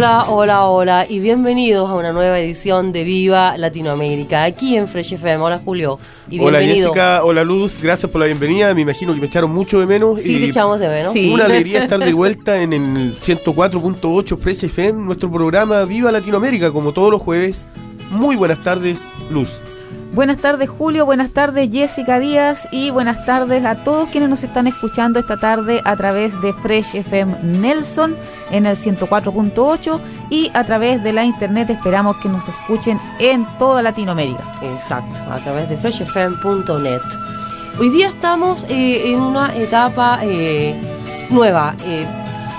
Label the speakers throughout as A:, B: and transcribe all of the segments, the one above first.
A: Hola, hola, hola y bienvenidos a una nueva edición de Viva Latinoamérica aquí en Fresh FM. Hola Julio y
B: Hola
A: bienvenido.
B: Jessica, hola Luz, gracias por la bienvenida. Me imagino que me echaron mucho de menos.
A: Sí,
B: y
A: te echamos de menos.
B: Una alegría estar de vuelta en el 104.8 Fresh FM, nuestro programa Viva Latinoamérica, como todos los jueves. Muy buenas tardes, Luz.
C: Buenas tardes Julio, buenas tardes Jessica Díaz y buenas tardes a todos quienes nos están escuchando esta tarde a través de Fresh FM Nelson en el 104.8 y a través de la internet esperamos que nos escuchen en toda Latinoamérica.
A: Exacto, a través de freshfm.net. Hoy día estamos eh, en una etapa eh, nueva. Eh,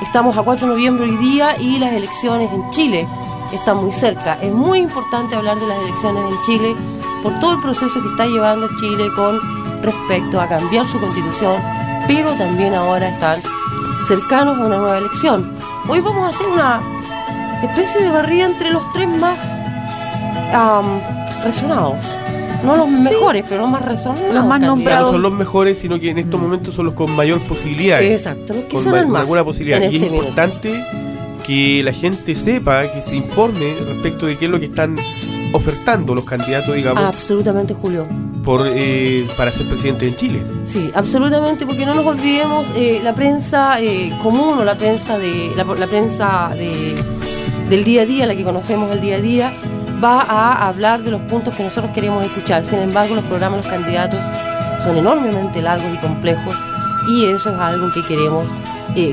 A: estamos a 4 de noviembre hoy día y las elecciones en Chile están muy cerca. Es muy importante hablar de las elecciones en Chile por todo el proceso que está llevando Chile con respecto a cambiar su constitución, pero también ahora están cercanos a una nueva elección. Hoy vamos a hacer una especie de barrida entre los tres más am, resonados. No los mejores, pero los más resonados.
C: Los más.
B: Ya no
C: nombrados.
B: son los mejores, sino que en estos momentos son los con mayor posibilidad.
A: Exacto, los que
B: Con,
A: son
B: ma-
A: más.
B: alguna posibilidad. y es
A: este minuto.
B: importante que la gente sepa, que se informe respecto de qué es lo que están ofertando los candidatos, digamos,
A: Absolutamente, Julio.
B: por eh, para ser presidente en Chile.
A: Sí, absolutamente, porque no nos olvidemos eh, la prensa eh, común o la prensa de la, la prensa de, del día a día, la que conocemos el día a día, va a hablar de los puntos que nosotros queremos escuchar. Sin embargo, los programas de los candidatos son enormemente largos y complejos y eso es algo que queremos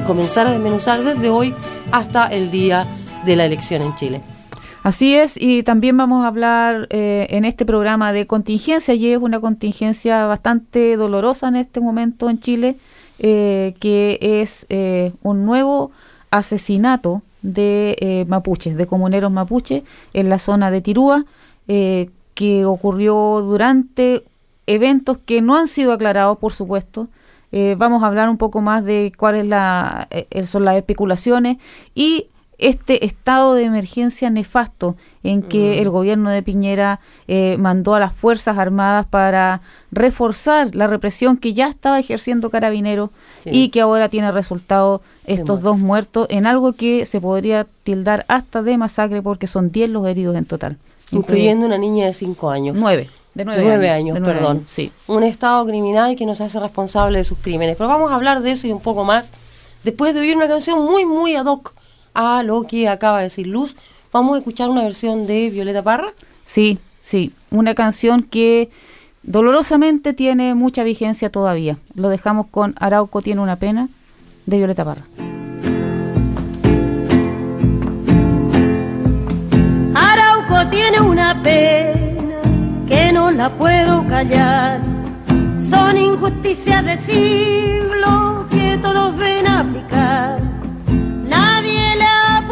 A: comenzar a desmenuzar desde hoy hasta el día de la elección en Chile.
C: Así es, y también vamos a hablar eh, en este programa de contingencia, y es una contingencia bastante dolorosa en este momento en Chile, eh, que es eh, un nuevo asesinato de eh, mapuches, de comuneros mapuches, en la zona de Tirúa, eh, que ocurrió durante eventos que no han sido aclarados, por supuesto. Vamos a hablar un poco más de cuáles la, son las especulaciones y este estado de emergencia nefasto en que el gobierno de Piñera eh, mandó a las Fuerzas Armadas para reforzar la represión que ya estaba ejerciendo Carabineros
A: Sí.
C: y que ahora tiene resultado estos dos muertos en algo que se podría tildar hasta de masacre porque son 10 los heridos en total.
A: Incluyendo una niña de 5 años.
C: nueve. De nueve,
A: De nueve años,
C: de nueve
A: perdón.
C: años, sí.
A: Un Estado criminal que nos hace responsable de sus crímenes. Pero vamos a hablar de eso y un poco más después de oír una canción muy, muy ad hoc a lo que acaba de decir Luz. Vamos a escuchar una versión de Violeta Parra.
C: Sí, sí, una canción que dolorosamente tiene mucha vigencia todavía. Lo dejamos con Arauco tiene una pena de Violeta Parra.
D: Arauco tiene una pena que no la puedo callar. Son injusticias de siglo que todos ven aplicar.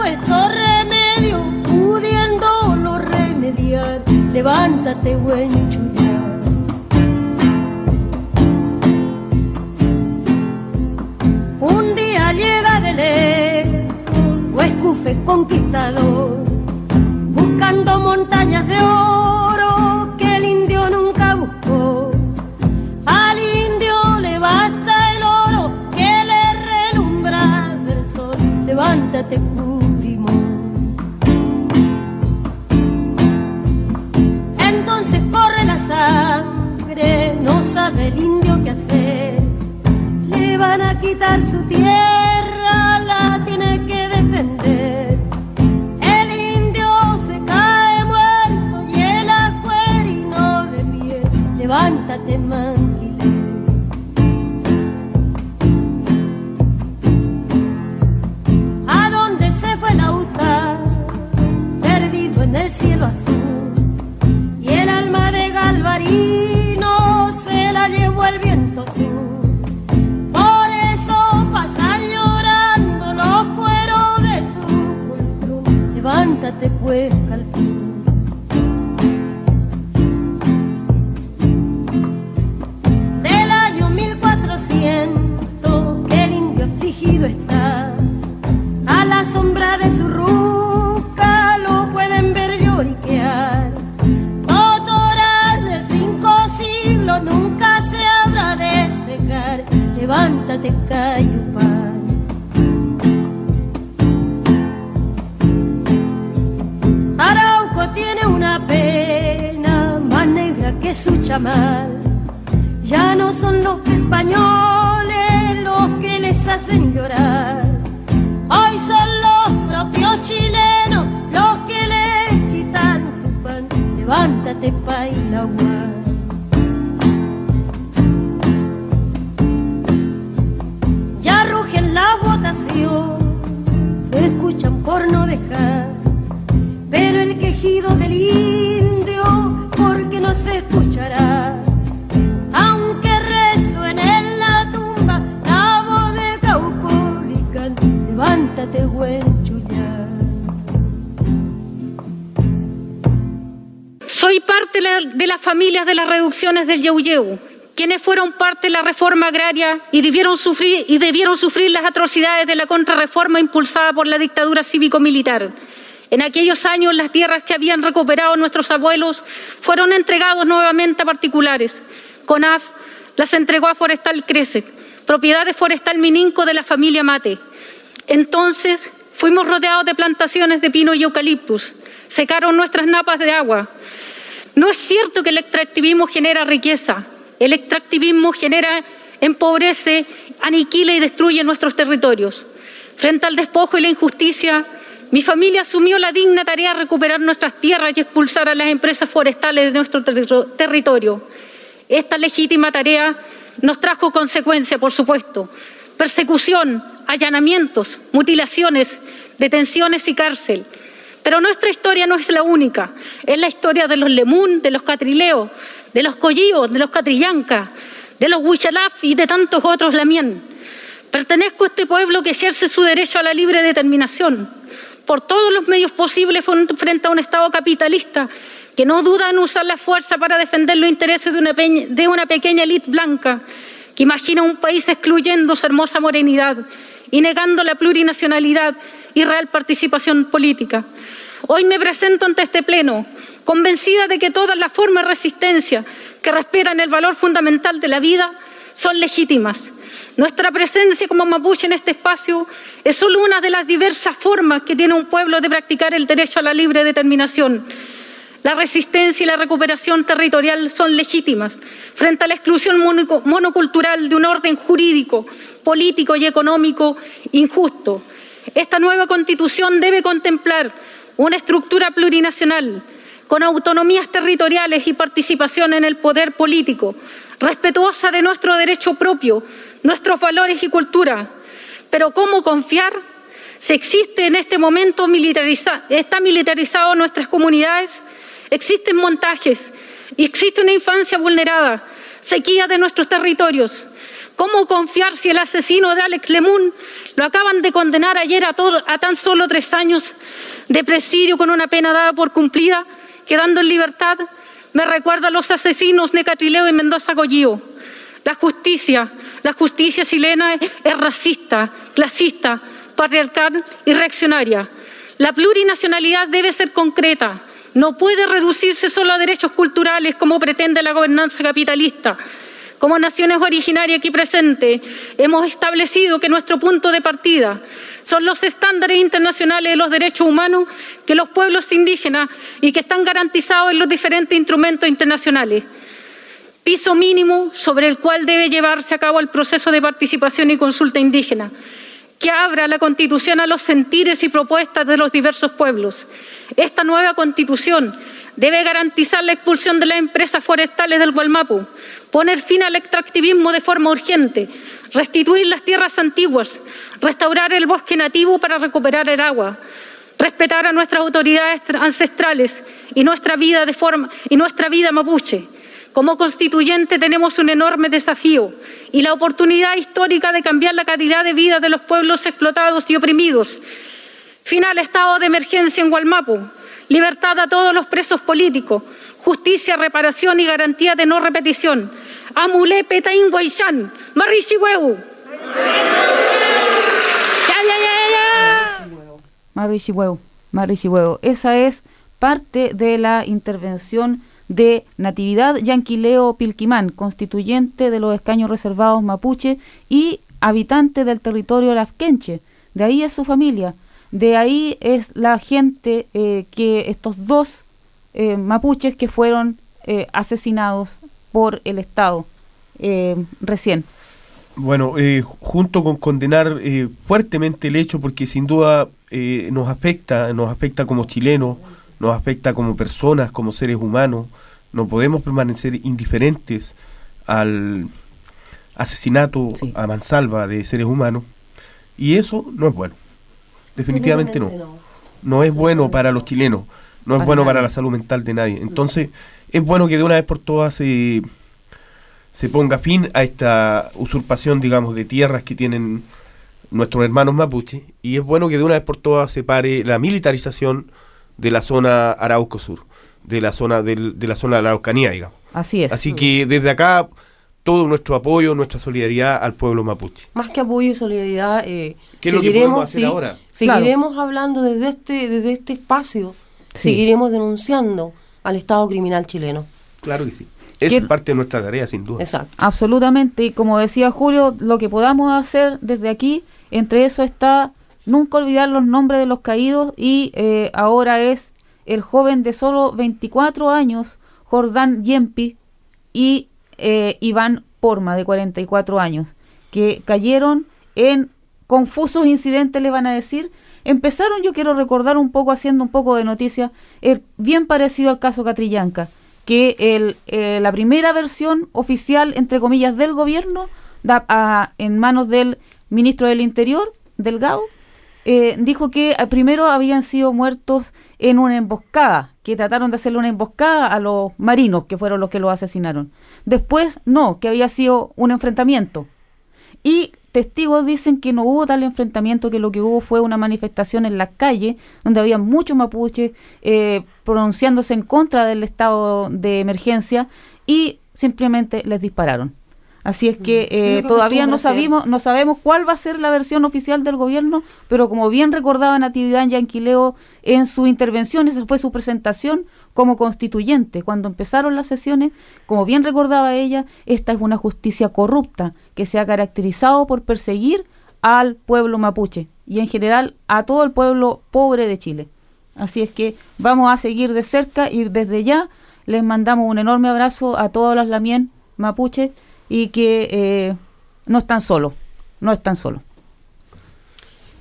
D: Puesto remedio, pudiéndolo remediar. Levántate, buen chullar. Un día llega de lejos, escufe conquistador buscando montañas de oro que el indio nunca buscó. Al indio le basta el oro que le relumbra del sol. Levántate, sabe el indio qué hacer. Le van a quitar su tierra, la tiene que defender. El indio se cae muerto y el ajuerino de pie. Levántate, manquilé. ¿A dónde se fue el? Perdido en el cielo azul. Y el alma de Galvarino se la llevó el viento sur. Por eso pasan llorando los cueros de su cultura. Levántate pues, Calfín.
E: Yeuyeu, quienes fueron parte de la reforma agraria y debieron sufrir, las atrocidades de la contrarreforma impulsada por la dictadura cívico-militar. En aquellos años las tierras que habían recuperado nuestros abuelos fueron entregadas nuevamente a particulares. CONAF las entregó a Forestal Crece, propiedad de Forestal Mininco de la familia Mate. Entonces fuimos rodeados de plantaciones de pino y eucaliptus. Secaron nuestras napas de agua. No es cierto que el extractivismo genera riqueza. El extractivismo genera, empobrece, aniquila y destruye nuestros territorios. Frente al despojo y la injusticia, mi familia asumió la digna tarea de recuperar nuestras tierras y expulsar a las empresas forestales de nuestro terri- territorio. Esta legítima tarea nos trajo consecuencias, por supuesto. Persecución, allanamientos, mutilaciones, detenciones y cárcel. Pero nuestra historia no es la única. Es la historia de los Lemún, de los Catrileos, de los Collíos, de los Catrillanca, de los Huichalaf y de tantos otros Lamien. Pertenezco a este pueblo que ejerce su derecho a la libre determinación por todos los medios posibles frente a un Estado capitalista que no duda en usar la fuerza para defender los intereses de una, de una pequeña élite blanca que imagina un país excluyendo su hermosa morenidad y negando la plurinacionalidad y real participación política. Hoy me presento ante este Pleno convencida de que todas las formas de resistencia que respetan el valor fundamental de la vida son legítimas. Nuestra presencia como mapuche en este espacio es solo una de las diversas formas que tiene un pueblo de practicar el derecho a la libre determinación. La resistencia y la recuperación territorial son legítimas frente a la exclusión mono- monocultural de un orden jurídico, político y económico injusto. Esta nueva constitución debe contemplar una estructura plurinacional con autonomías territoriales y participación en el poder político, respetuosa de nuestro derecho propio, nuestros valores y cultura. Pero ¿cómo confiar si existe en este momento militariza está militarizado nuestras comunidades? Existen montajes y existe una infancia vulnerada, sequía de nuestros territorios. ¿Cómo confiar si el asesino de Alex Lemun lo acaban de condenar ayer a, tan solo tres años de presidio con una pena dada por cumplida, quedando en libertad? Me recuerda a los asesinos de Catrileo y Mendoza Goyío. La justicia, la justicia chilena es racista, clasista, patriarcal y reaccionaria. La plurinacionalidad debe ser concreta, no puede reducirse solo a derechos culturales como pretende la gobernanza capitalista. Como naciones originarias aquí presentes, hemos establecido que nuestro punto de partida son los estándares internacionales de los derechos humanos que los pueblos indígenas y que están garantizados en los diferentes instrumentos internacionales. piso mínimo sobre el cual debe llevarse a cabo el proceso de participación y consulta indígena, que abra la Constitución a los sentires y propuestas de los diversos pueblos. Esta nueva Constitución debe garantizar la expulsión de las empresas forestales del Gualmapu, poner fin al extractivismo de forma urgente, restituir las tierras antiguas, restaurar el bosque nativo para recuperar el agua, respetar a nuestras autoridades ancestrales y nuestra vida de forma y nuestra vida mapuche. Como constituyente tenemos un enorme desafío y la oportunidad histórica de cambiar la calidad de vida de los pueblos explotados y oprimidos. Final estado de emergencia en Gualmapu, libertad a todos los presos políticos, justicia, reparación y garantía de no repetición. Amule Petain Guayshan, Marichihuehu. Ya, ya, ya, ya.
C: Esa es parte de la intervención de Natividad Yanquileo Pilquimán, constituyente de los escaños reservados mapuche y habitante del territorio lafquenche. De ahí es su familia, de ahí es la gente eh, que estos dos eh, mapuches que fueron eh, asesinados por el Estado eh, recién.
B: Bueno, eh, junto con condenar eh, fuertemente el hecho, porque sin duda eh, nos afecta, nos afecta como chilenos, nos afecta como personas, como seres humanos, no podemos permanecer indiferentes al asesinato
C: Sí.
B: a mansalva de seres humanos, y eso no es bueno, definitivamente no. no es bueno para los chilenos, no es bueno para la salud mental de nadie. Entonces, es bueno que de una vez por todas se, se ponga fin a esta usurpación, digamos, de tierras que tienen nuestros hermanos mapuche, y es bueno que de una vez por todas se pare la militarización de la zona Arauco Sur, de la zona del- de la zona de la Araucanía, digamos.
C: Así es.
B: Así que desde acá todo nuestro apoyo, nuestra solidaridad al pueblo mapuche.
A: Más que apoyo y solidaridad, eh,
B: ¿Qué es lo que podemos hacer ahora?
A: seguiremos hablando desde este, desde este espacio,
C: Sí.
A: seguiremos denunciando al Estado criminal chileno.
B: Claro que sí. Es
C: ¿Quién-
B: parte de nuestra tarea, sin duda.
A: Exacto.
C: Absolutamente, y como decía Julio, lo que podamos hacer desde aquí, entre eso está nunca olvidar los nombres de los caídos y eh, ahora es el joven de solo 24 años, Jordán Yempi, y eh, Iván Porma, de 44 años, que cayeron en confusos incidentes, le van a decir. Empezaron, yo quiero recordar un poco, haciendo un poco de noticia, eh, bien parecido al caso Catrillanca, que el, eh, la primera versión oficial, entre comillas, del gobierno, da, a- en manos del ministro del Interior, Delgado, eh, dijo que eh, primero habían sido muertos en una emboscada, que trataron de hacerle una emboscada a los marinos, que fueron los que los asesinaron. Después, no, que había sido un enfrentamiento. Y testigos dicen que no hubo tal enfrentamiento, que lo que hubo fue una manifestación en la calle, donde había muchos mapuches eh, pronunciándose en contra del estado de emergencia y simplemente les dispararon. Así es que
A: Mm.
C: Eh, todavía no sabemos, no sabemos cuál va a ser la versión oficial del gobierno, pero como bien recordaba Natividad Yanquileo en su intervención, esa fue su presentación como constituyente. Cuando empezaron las sesiones, como bien recordaba ella, esta es una justicia corrupta que se ha caracterizado por perseguir al pueblo mapuche y en general a todo el pueblo pobre de Chile. Así es que vamos a seguir de cerca y desde ya les mandamos un enorme abrazo a todos los lamien mapuche y que eh, no están solos, no están solos.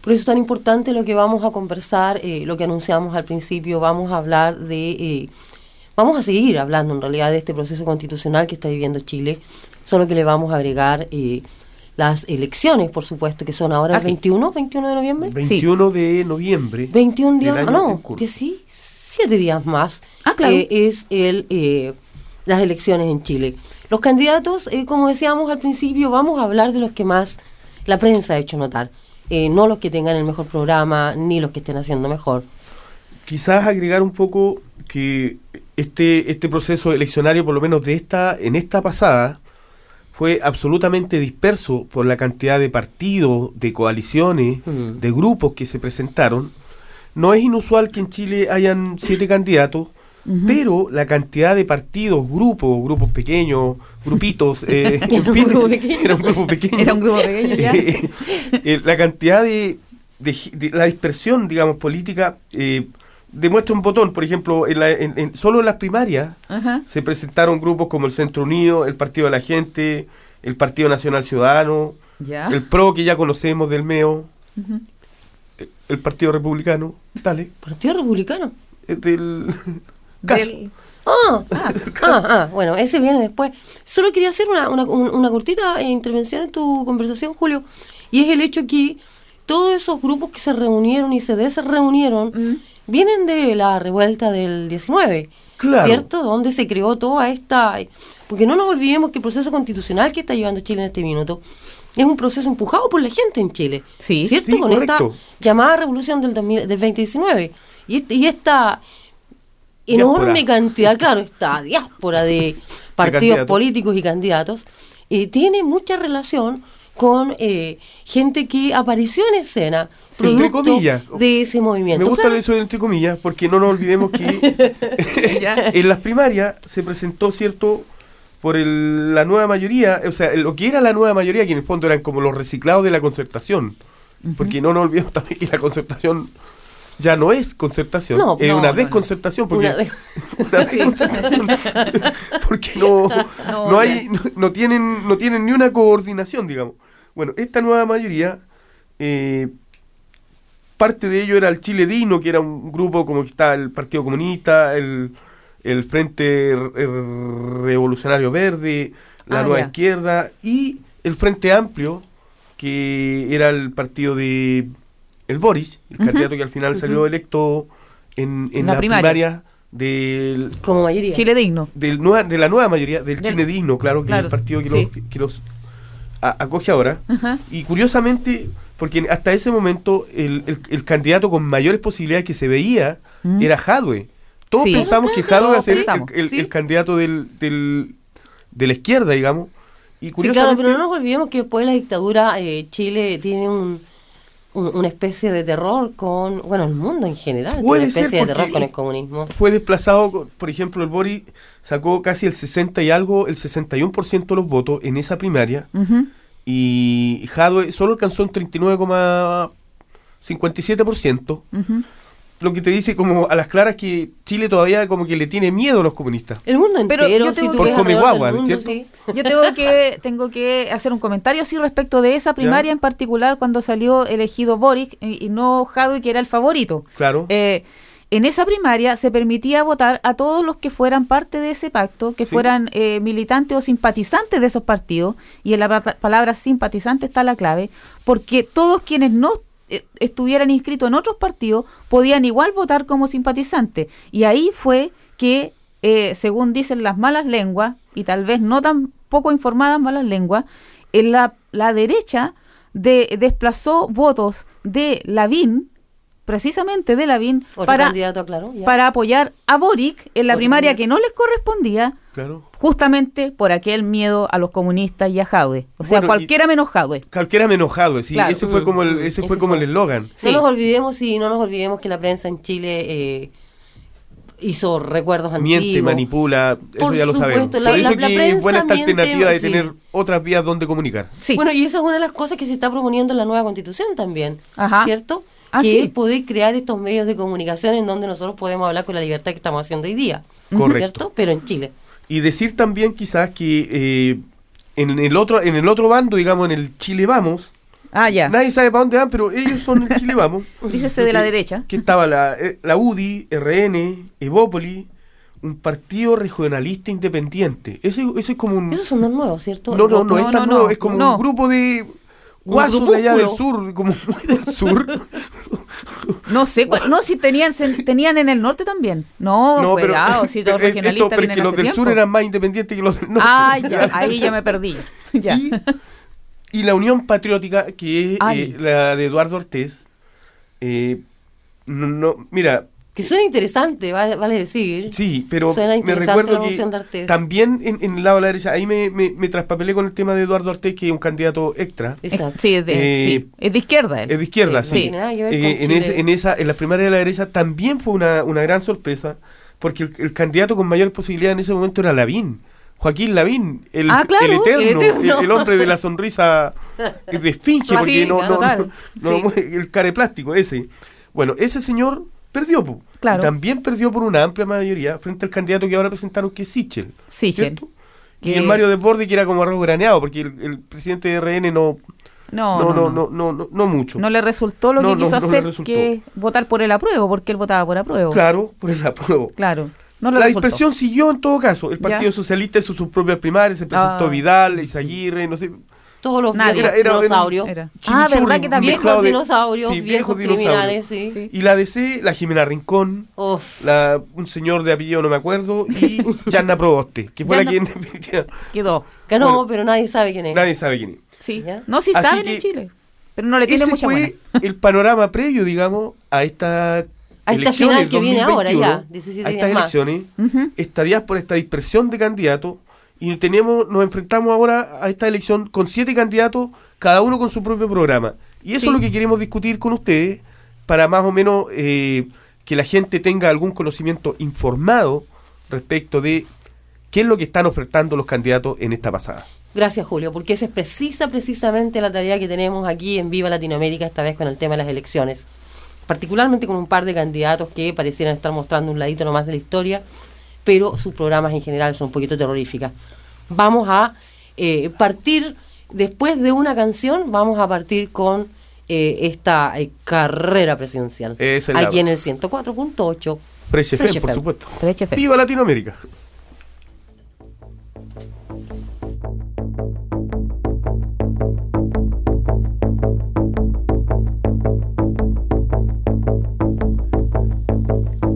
A: Por eso es tan importante lo que vamos a conversar, eh, lo que anunciamos al principio, vamos a hablar de, eh, vamos a seguir hablando en realidad de este proceso constitucional que está viviendo Chile, solo que le vamos a agregar eh, las elecciones, por supuesto, que son ahora
C: Ah,
A: el
C: sí.
A: 21, 21 de noviembre.
B: 21 de noviembre.
A: 21 días, ah, no. 17 días más
C: Ah, claro.
A: eh, es el eh, las elecciones en Chile. Los candidatos, eh, como decíamos al principio, vamos a hablar de los que más la prensa ha hecho notar, eh, no los que tengan el mejor programa ni los que estén haciendo mejor.
B: Quizás agregar un poco que este, este proceso eleccionario, por lo menos de esta, en esta pasada, fue absolutamente disperso por la cantidad de partidos, de coaliciones,
A: Mm.
B: de grupos que se presentaron. No es inusual que en Chile hayan siete candidatos, pero la cantidad de partidos, grupos, grupos pequeños, grupitos, eh,
A: Era un
B: fin,
A: grupo pequeño.
B: era un grupo pequeño.
C: Era un grupo pequeño ya.
B: Eh, eh, la cantidad de, de gi- de la dispersión, digamos, política, eh, demuestra un botón. Por ejemplo, en la- en- en- solo en las primarias
C: Ajá.
B: se presentaron grupos como el Centro Unido, el Partido de la Gente, el Partido Nacional Ciudadano,
C: Ya.
B: el PRO que ya conocemos del MEO, el- el Partido Republicano, dale,
A: Partido Republicano.
B: del CAS.
C: Del-
A: Ah, ah, ah, ah, bueno, ese viene después. Solo quería hacer una, una, un- una cortita eh, intervención en tu conversación, Julio, y es el hecho que todos esos grupos que se reunieron y se desreunieron vienen de la revuelta del 19,
B: Claro.
A: ¿cierto? Donde se creó toda esta... Porque no nos olvidemos que el proceso constitucional que está llevando Chile en este minuto es un proceso empujado por la gente en Chile,
C: Sí.
A: ¿cierto?
B: Sí,
A: Con
B: correcto.
A: esta llamada revolución del, 2000 del 2019. Y, este- y esta enorme
B: Diáspora.
A: cantidad, claro, esta diáspora de partidos políticos y candidatos, eh, tiene mucha relación con eh, gente que apareció en escena,
B: Sí, entre
A: producto
B: comillas.
A: de ese movimiento.
B: Me gusta
A: Claro.
B: eso de entre comillas, porque no nos olvidemos que en las primarias se presentó, ¿cierto? Por el- la nueva mayoría, o sea, lo que era la nueva mayoría, que en el fondo eran como los reciclados de la concertación. Porque no nos olvidemos también que la concertación ya no es concertación,
A: No,
B: es
C: no,
B: una desconcertación. Porque,
A: Una
B: desconcertación. porque no,
C: No,
B: hay, no, no tienen, no tienen ni una coordinación, digamos. Bueno, esta nueva mayoría, eh, parte de ello era el Chile Dino, que era un grupo como que está el Partido Comunista, el, el Frente Revolucionario Verde, la
C: Ah,
B: Nueva
C: ya.
B: Izquierda y el Frente Amplio, que era el partido de el Boris, el candidato que al final salió electo en, en
C: La
B: la,
C: primaria.
B: primaria, del,
A: como mayoría.
C: Chile digno.
B: del nueva, de la nueva mayoría, del
C: Del-
B: Chile Digno, claro, que
C: Claro,
B: es el partido que,
C: sí.
B: los, que los a- acoge ahora. Y curiosamente, porque hasta ese momento el, el- el candidato con mayores posibilidades que se veía era Jadwe. Todos
C: Sí.
B: pensamos que Jadwe iba a ser el, el-
C: sí.
B: el candidato del, del- de la izquierda, digamos. Y
A: Sí, claro,
B: curiosamente,
A: pero no nos olvidemos que después de la dictadura eh, Chile tiene un- una especie de terror con, bueno, el mundo en general una especie
B: ser,
A: de terror con el comunismo.
B: fue desplazado, con- por ejemplo, el Boris sacó casi el 60 y algo, el 61% de los votos en esa primaria.
C: Ujú.
B: Y Jadwe solo alcanzó un 39,57%.
C: Ujú.
B: Lo que te dice como a las claras que Chile todavía como que le tiene miedo a los comunistas.
A: El mundo
C: Pero
A: entero,
C: yo
A: si
C: tengo
A: tú
C: que-
A: ves
B: Por come
A: alrededor
B: guagua,
A: del mundo,
B: ¿cierto?
A: sí.
C: Yo tengo que, tengo que hacer un comentario así respecto de esa primaria en particular cuando salió elegido Boric y, y no Jadwe, que era el favorito.
B: Claro.
C: Eh, en esa primaria se permitía votar a todos los que fueran parte de ese pacto, que
B: Sí.
C: fueran eh, militantes o simpatizantes de esos partidos, y en la pa- palabra simpatizante está la clave, porque todos quienes no eh, estuvieran inscritos en otros partidos podían igual votar como simpatizantes. Y ahí fue que, eh, según dicen las malas lenguas, y tal vez no tan poco informadas malas lenguas, en la, la derecha de, desplazó votos de Lavín, precisamente de Lavín, para,
A: candidato, claro.
C: para apoyar a Boric en la
A: Otro
C: primaria
A: candidato.
C: que no les correspondía,
B: Claro.
C: justamente por aquel miedo a los comunistas y a Jaude. O sea,
B: Bueno,
C: cualquiera menos Jaude.
B: Cualquiera me enojado, sí,
C: Claro.
B: ese fue como el, ese
A: Ese
B: fue como
A: fue.
B: el eslogan.
C: Sí.
A: No nos olvidemos y no nos olvidemos que la prensa en Chile eh, hizo recuerdos
B: Miente,
A: antiguos.
B: manipula, eso
A: Por
B: ya lo sabemos.
A: supuesto, la-
B: Por eso
A: la- la
B: que es
A: prensa
B: buena esta
A: miente,
B: alternativa de
A: sí.
B: tener otras vías donde comunicar.
C: Sí.
A: Bueno, y esa es una de las cosas que se está proponiendo en la nueva constitución también,
C: Ajá.
A: ¿cierto?
C: Ah,
A: que
C: sí.
A: es poder crear estos medios de comunicación en donde nosotros podemos hablar con la libertad que estamos haciendo hoy día,
B: Correcto.
A: ¿cierto? Pero en Chile.
B: Y decir también quizás que eh, en el otro en el otro bando, digamos, en el Chile Vamos,
C: ah, ya.
B: nadie sabe para dónde van, pero ellos son el Chile Vamos.
C: Dícese de la derecha.
B: Que estaba la, eh, la UDI, RN, Evópoli, un partido regionalista independiente. Ese, ese es como un...
A: Esos son los nuevos, ¿cierto?
B: No, no, no,
C: No,
B: es tan
C: no,
B: nuevo,
C: no,
B: es como
C: no.
B: un grupo de guasos de allá del sur, como muy del sur.
C: No sé, no, si tenían se- tenían en el norte también. No, cuidado, si los
B: pero, eh, esto,
C: regionalistas
B: pero es
C: vienen
B: que los del sur eran más independientes que los del norte.
C: Ah, ya, ahí ya me perdí. Ya.
B: Y, y la Unión Patriótica, que es eh, la de Eduardo Ortiz, eh, no, no- mira,
A: Que suena interesante, vale, decir.
B: sí, pero
A: Suena
B: me recuerdo
A: la
B: que
A: de
B: también en, en el lado de la derecha, ahí me, me, me traspapelé con el tema de Eduardo Ortiz, que es un candidato extra.
A: Exacto.
C: Sí, es de,
B: Eh,
C: sí, es de izquierda él.
B: Es de izquierda,
A: Sí, no
B: Eh, en, esa, en la primaria de la derecha también fue una, una gran sorpresa, porque el, el candidato con mayor posibilidad en ese momento era Lavín. Joaquín Lavín, el,
A: Ah, claro,
B: el eterno,
A: el
B: el,
A: eterno.
B: el hombre de la sonrisa de esfinge, porque no, no, no- no-
C: sí.
B: el care plástico ese. Bueno, ese señor perdió. po.
C: Claro.
B: Y también perdió por una amplia mayoría frente al candidato que ahora presentaron, que es Sichel.
C: Sichel.
B: Y el Mario Desbordes, que era como arroz graneado, porque el, presidente de RN no,
C: No,
B: no, no, no, no, mucho.
C: No le resultó lo que quiso hacer, que votar por el apruebo, porque él votaba por apruebo.
B: Claro, por el apruebo.
C: Claro. No
B: la
C: resultó.
B: dispersión siguió en todo caso. El
C: Ya.
B: Partido Socialista hizo sus propias primarias, se presentó
C: Ah.
B: Vidal, Izaguirre, no sé.
A: Todos los
C: Nadie.
A: viejos
B: Era- era-
A: dinosaurios.
C: Era. Ah, ¿verdad que también?
A: Viejos
B: de-
A: dinosaurios,
B: sí,
A: viejos criminales, sí.
C: Sí.
B: Y la DC, la Jimena Rincón,
A: Uf.
B: la, un señor de apellido no me acuerdo, y Yanna Proboste, que fue la que en definitiva
C: Quedó.
A: Ganó,
B: Bueno.
A: pero nadie sabe quién es.
B: nadie sabe quién es.
C: Sí.
A: ¿Ya?
C: No, sí
B: Así
C: saben
B: que
C: en Chile. Pero no le tiene
B: Ese
C: mucha
B: fue
C: buena.
B: el panorama previo, digamos, a esta
A: A esta final que viene ahora
B: 2021,
A: ya, 17
B: a estas
A: días más.
B: elecciones,
C: Ujú.
B: esta diáspora, esta dispersión de candidatos, y tenemos, nos enfrentamos ahora a esta elección con siete candidatos, cada uno con su propio programa. Y eso
C: Sí.
B: es lo que queremos discutir con ustedes, para más o menos eh, que la gente tenga algún conocimiento informado respecto de qué es lo que están ofertando los candidatos en esta pasada.
A: Gracias, Julio, porque esa es precisa, precisamente la tarea que tenemos aquí en Viva Latinoamérica, esta vez con el tema de las elecciones. Particularmente con un par de candidatos que parecieran estar mostrando un ladito nomás de la historia, pero sus programas en general son un poquito terroríficas. Vamos a eh, partir, después de una canción, vamos a partir con eh, esta eh, carrera presidencial.
B: Es
A: Aquí en el 104.8.
B: Fresh,
A: Fresh
B: por
A: FM.
B: supuesto.
C: Fresh FM.
B: ¡Viva Latinoamérica!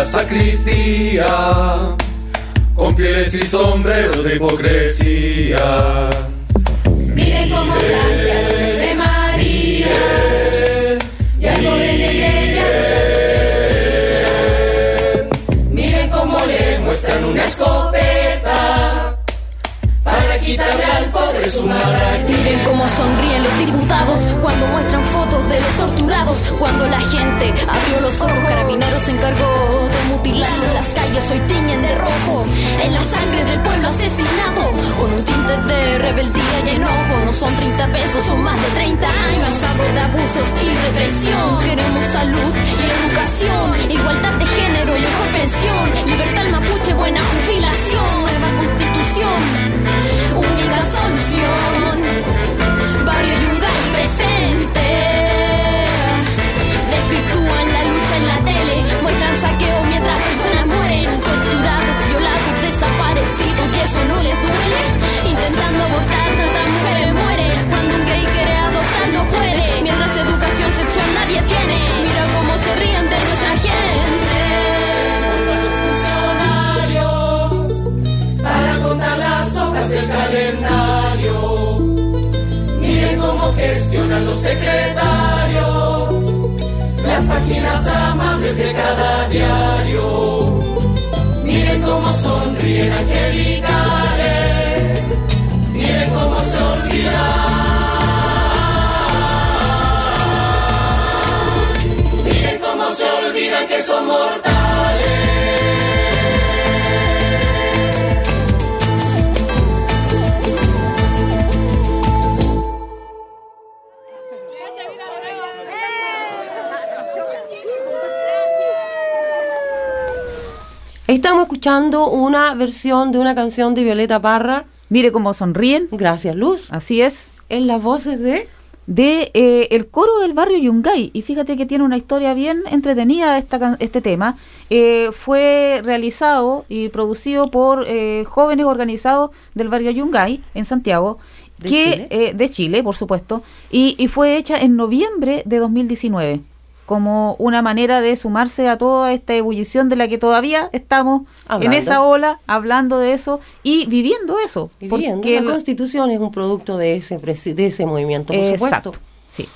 F: La sacristía con pieles y sombreros de hipocresía.
G: Miren cómo blanquearon de María y algo de ella. Miren cómo le muestran una escopeta quitarle al pobre su.
H: Miren cómo sonríen los diputados cuando muestran fotos de los torturados. Cuando la gente abrió los ojos, Carabineros se encargó de mutilarlo las calles. Hoy tiñen de rojo en la sangre del pueblo asesinado. Con un tinte de rebeldía y enojo. No son 30 pesos, son más de 30 años. Cansados de abusos y represión. Queremos salud y educación, igualdad de género, mejor pensión, libertad al mapuche, buena jubilación, nueva constitución única solución. Barrio Yungay presente. Desvirtúan la lucha en la tele, muestran saqueo mientras personas mueren. Torturados, violados, desaparecidos, y eso no les duele. Intentando abortar, tantas mujeres mueren. Cuando un gay quiere adoptar, no puede. Mientras educación sexual nadie tiene. Mira cómo se ríen de nuestra gente.
G: Secretarios las páginas amables de cada diario. Miren cómo sonríen angelicales. Miren cómo se olvidan. Miren cómo se olvidan que son mortales.
A: Estamos escuchando una versión de una canción de Violeta Parra.
C: Mire cómo sonríen.
A: Gracias, Luz.
C: Así es.
A: en las voces de...
C: de eh, el coro del barrio Yungay. Y fíjate que tiene una historia bien entretenida esta, este tema. Eh, fue realizado y producido por eh, jóvenes organizados del barrio Yungay en Santiago.
A: ¿De
C: que,
A: Chile?
C: eh, de Chile, por supuesto, y, y fue hecha en noviembre de 2019 como una manera de sumarse a toda esta ebullición de la que todavía estamos
A: Hablando.
C: en esa ola, hablando de eso y viviendo eso.
A: Y bien,
C: porque
A: la constitución es un producto de ese, de ese movimiento, por
C: Exacto,
A: supuesto.
C: sí.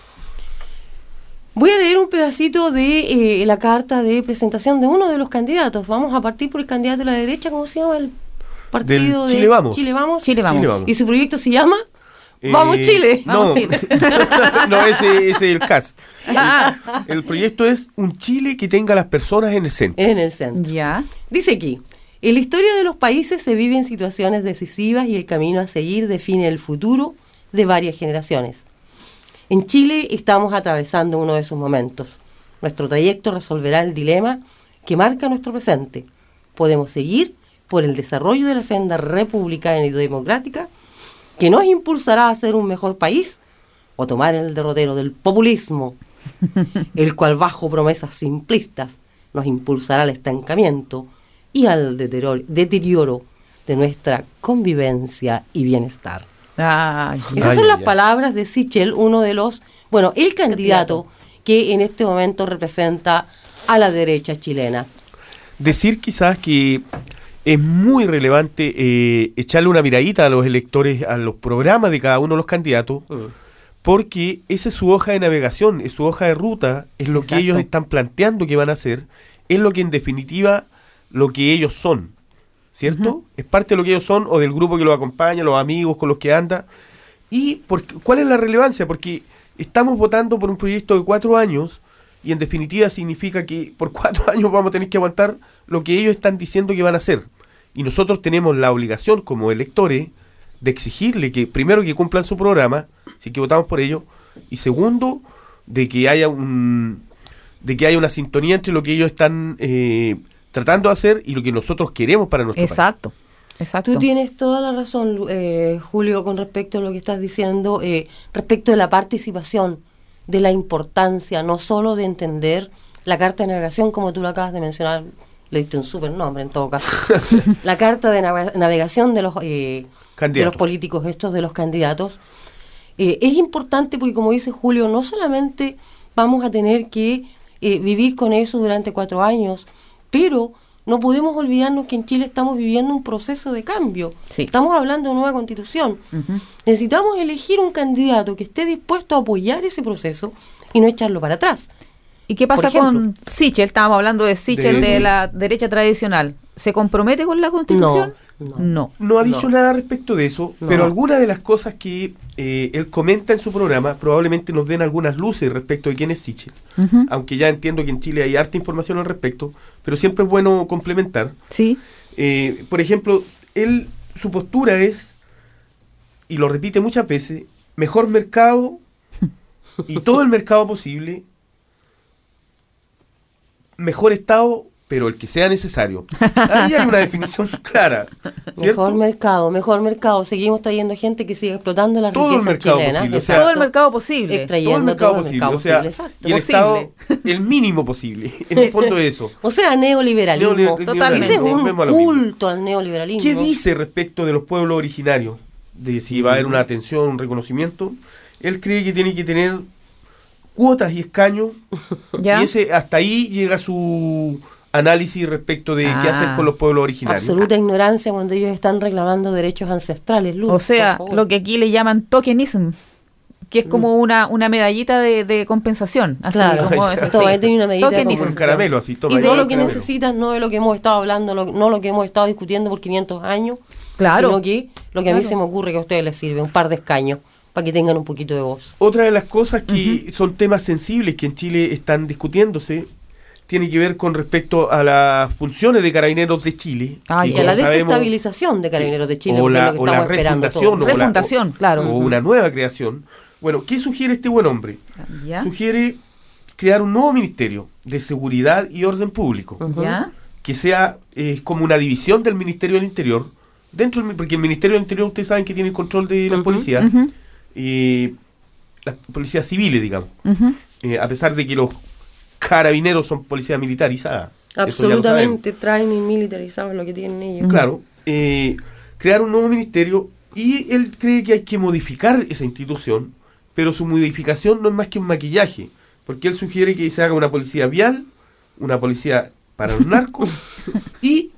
A: Voy a leer un pedacito de eh, la carta de presentación de uno de los candidatos. Vamos a partir por el candidato de la derecha, ¿cómo se llama el partido
B: Del
A: de
B: Chile Vamos.
A: Chile Vamos.
C: Chile vamos.
B: Chile Vamos.
A: Y su proyecto se llama
B: Eh,
A: Vamos Chile.
B: No,
C: Vamos, Chile.
B: no ese, ese es el cast.
C: Ah,
B: El proyecto es un Chile que tenga a las personas en el centro.
A: En el centro.
C: ya.
A: Dice aquí, en la historia de los países se viven situaciones decisivas y el camino a seguir define el futuro de varias generaciones. En Chile estamos atravesando uno de esos momentos. Nuestro trayecto resolverá el dilema que marca nuestro presente. Podemos seguir por el desarrollo de la senda republicana y democrática que nos impulsará a ser un mejor país o tomar el derrotero del populismo el cual bajo promesas simplistas nos impulsará al estancamiento y al deterioro, de nuestra convivencia y bienestar.
C: Ay,
A: Esas
B: Ay,
A: son las
B: ay.
A: palabras de Sichel, uno de los, bueno, el candidato que en este momento representa a la derecha chilena.
B: Decir quizás que es muy relevante eh, echarle una miradita a los electores, a los programas de cada uno de los candidatos, porque esa es su hoja de navegación, es su hoja de ruta, es lo que ellos están planteando que van a hacer, es lo que en definitiva lo que ellos son, ¿cierto? Es parte de lo que ellos son o del grupo que los acompaña, los amigos con los que anda. ¿Y por, cuál es la relevancia? Porque estamos votando por un proyecto de cuatro años y en definitiva significa que por cuatro años vamos a tener que aguantar lo que ellos están diciendo que van a hacer. Y nosotros tenemos la obligación como electores de exigirle que primero que cumplan su programa, si que votamos por ello, y segundo, de que haya un de que haya una sintonía entre lo que ellos están eh, tratando de hacer y lo que nosotros queremos para nuestro país.
C: exacto. Exacto.
A: Tú tienes toda la razón, eh, Julio, con respecto a lo que estás diciendo, eh, respecto de la participación, de la importancia, no solo de entender la carta de navegación, como tú lo acabas de mencionar, le diste un super nombre en todo caso, la carta de nave- navegación de los, eh, de los políticos, estos de los candidatos, eh, es importante porque, como dice Julio, no solamente vamos a tener que eh, vivir con eso durante cuatro años, pero no podemos olvidarnos que en Chile estamos viviendo un proceso de cambio.
C: Sí.
A: Estamos hablando de nueva constitución. Necesitamos elegir un candidato que esté dispuesto a apoyar ese proceso y no echarlo para atrás.
C: ¿Y qué pasa con Sichel? Estábamos hablando de Sichel de,
B: De-
C: la derecha tradicional. ¿Se compromete con la constitución?
A: No,
C: no.
B: No ha dicho
A: No.
B: nada respecto de eso,
A: No.
B: pero algunas de las cosas que eh, él comenta en su programa probablemente nos den algunas luces respecto de quién es Sichel. Aunque ya entiendo que en Chile hay harta información al respecto, pero siempre es bueno complementar.
C: Sí.
B: Eh, por ejemplo, él, su postura es, y lo repite muchas veces, mejor mercado y todo el mercado posible, mejor Estado, pero el que sea necesario. Ahí hay una definición clara. ¿cierto?
A: Mejor mercado, mejor mercado. Seguimos trayendo gente que sigue explotando la
B: Todo el
A: riqueza
B: mercado
A: chilena.
B: posible, o sea,
C: Todo el mercado posible.
A: Extrayendo
B: todo el mercado
A: todo el
B: posible,
A: mercado
B: o sea,
A: posible, exacto.
B: y el
C: Posible.
B: Estado el mínimo posible, en el fondo de eso.
A: O sea, neoliberalismo.
B: Neoliber-
C: Totalmente.
A: Ese es un culto al neoliberalismo.
B: ¿Qué dice respecto de los pueblos originarios? De si va a haber una atención, un reconocimiento. Él cree que tiene que tener cuotas y escaños.
C: ¿Ya?
B: Y ese hasta ahí llega su análisis respecto de qué
C: Ah.
B: hacer con los pueblos originarios.
A: Absoluta ignorancia cuando ellos están reclamando derechos ancestrales. Luz,
C: o sea, lo que aquí le llaman tokenism, que es como una, una medallita de, de compensación. Así
A: Claro.
C: como
B: Ya.
C: eso,
A: Toma,
C: sí.
A: tenía una medida de
C: Tokenism.
B: Como el caramelo, así toma.
C: Y de
A: lo que necesitan, no de lo que hemos estado hablando, lo- no lo que hemos estado discutiendo por 500 años,
C: Claro.
A: sino que lo que a mí se me ocurre que a ustedes les sirve, un par de escaños, para que tengan un poquito de voz.
B: Otra de las cosas que son temas sensibles que en Chile están discutiéndose tiene que ver con respecto a las funciones de carabineros de Chile.
C: Ay,
B: que
A: Y a la desestabilización de Carabineros de Chile,
B: o la-
A: es lo que
B: o la
A: estamos esperando
B: refundación, o
C: Refundación, claro.
B: o una nueva creación. Bueno, ¿qué sugiere este buen hombre?
C: ¿Ya?
B: Sugiere crear un nuevo ministerio de seguridad y orden público,
C: ¿Ya?
B: que sea eh, como una división del Ministerio del Interior, dentro del porque el Ministerio del Interior ustedes saben que tiene el control de la policía,
C: Ujú.
B: Eh, las policías civiles, digamos.
C: Ujú.
B: Eh, a pesar de que los carabineros son policías militarizadas.
A: Absolutamente training militarizado es lo que tienen ellos.
B: Claro, eh, crear un nuevo ministerio y él cree que hay que modificar esa institución, pero su modificación no es más que un maquillaje, porque él sugiere que se haga una policía vial, una policía para los narcos y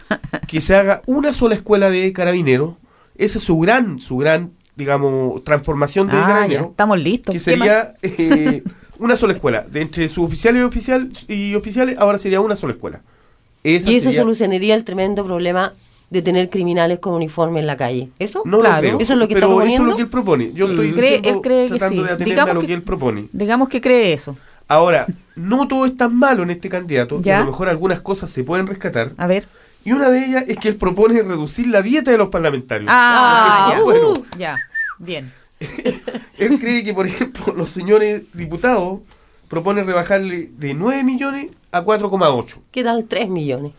B: que se haga una sola escuela de carabineros. Esa es su gran, su gran, digamos, transformación de
C: Ah, ya,
B: carabinero,
C: estamos listos.
B: que sería eh, una sola escuela. De entre suboficiales y, oficial, y oficiales, ahora sería una sola escuela. Esa
A: Y eso
B: sería-
A: solucionaría el tremendo problema de tener criminales con uniforme en la calle. ¿Eso?
B: No
C: Claro.
B: creo.
A: ¿Eso es lo que
B: pero
A: está
B: Eso es
A: proponiendo?
B: lo que él propone. Yo estoy
C: Cree-
B: diciendo,
C: él cree que
B: tratando
C: sí.
B: de atenerme
C: Digamos
B: a lo
C: que-
B: que, él propone.
C: Digamos que cree eso.
B: Ahora, no todo es tan malo en este candidato. y
C: Ya.
B: a lo mejor algunas cosas se pueden rescatar.
C: A ver.
B: Y una de ellas es que él propone reducir la dieta de los parlamentarios.
C: Ah, ya.
B: ejemplo, bueno,
C: Ya, bien.
B: él cree que, por ejemplo, los señores diputados proponen rebajarle de 9 millones a 4,8.
A: ¿Qué tal 3 millones?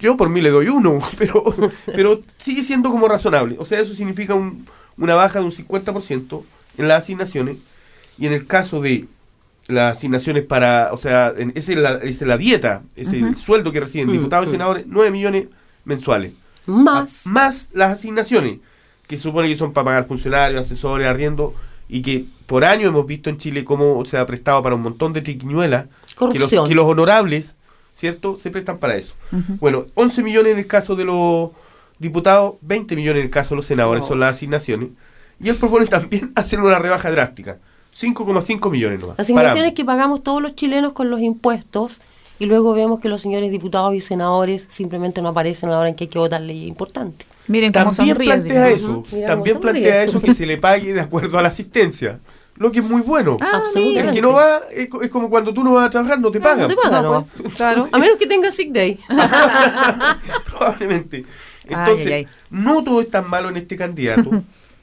B: Yo por mí le doy uno, pero, pero sigue siendo como razonable. O sea, eso significa un- una baja de un 50% en las asignaciones. Y en el caso de las asignaciones para, o sea, en- esa es la, esa es la dieta, es el sueldo que reciben
A: Mm,
B: diputados y
A: mm.
B: senadores, 9 millones mensuales.
A: Más.
B: Ah, más las asignaciones, que se supone que son para pagar funcionarios, asesores, arriendo, y que por año hemos visto en Chile cómo se ha prestado para un montón de triquiñuelas, que los, que los honorables, ¿cierto?, se prestan para eso. Bueno, 11 millones en el caso de los diputados, 20 millones en el caso de los senadores,
A: No.
B: son las asignaciones. Y él propone también hacer una rebaja drástica, 5,5 millones nomás.
A: Asignaciones
B: para-
A: que pagamos todos los chilenos con los impuestos y luego vemos que los señores diputados y senadores simplemente no aparecen a la hora en que hay que votar leyes importantes.
C: Miren cómo
B: También
C: sonríe.
B: plantea
C: digamos.
B: eso.
A: Mira
B: también plantea eso que se le pague de acuerdo a la asistencia, lo que es muy bueno.
C: Ah,
A: Absolutamente.
B: El que no va es, co- es como cuando tú no vas a trabajar, no te pagan.
A: No te pagan,
C: No,
A: no.
C: pues, claro.
A: A menos que tenga sick day.
B: Probablemente. Entonces,
C: ay, ay.
B: no todo es tan malo en este candidato.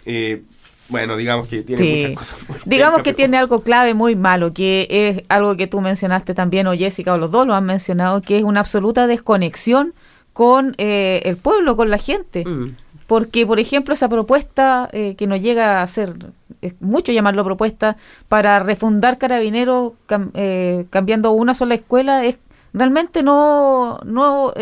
B: Eh, bueno, digamos que tiene
C: Sí.
B: muchas cosas. muy
C: Digamos que
B: pero-
C: tiene algo clave muy malo, que es algo que tú mencionaste también, o Jessica, o los dos lo han mencionado, que es una absoluta desconexión con eh, el pueblo, con la gente.
A: Mm.
C: Porque, por ejemplo, esa propuesta eh, que nos llega a ser, es mucho llamarlo propuesta, para refundar carabineros cam- eh, cambiando una sola escuela, es realmente no, no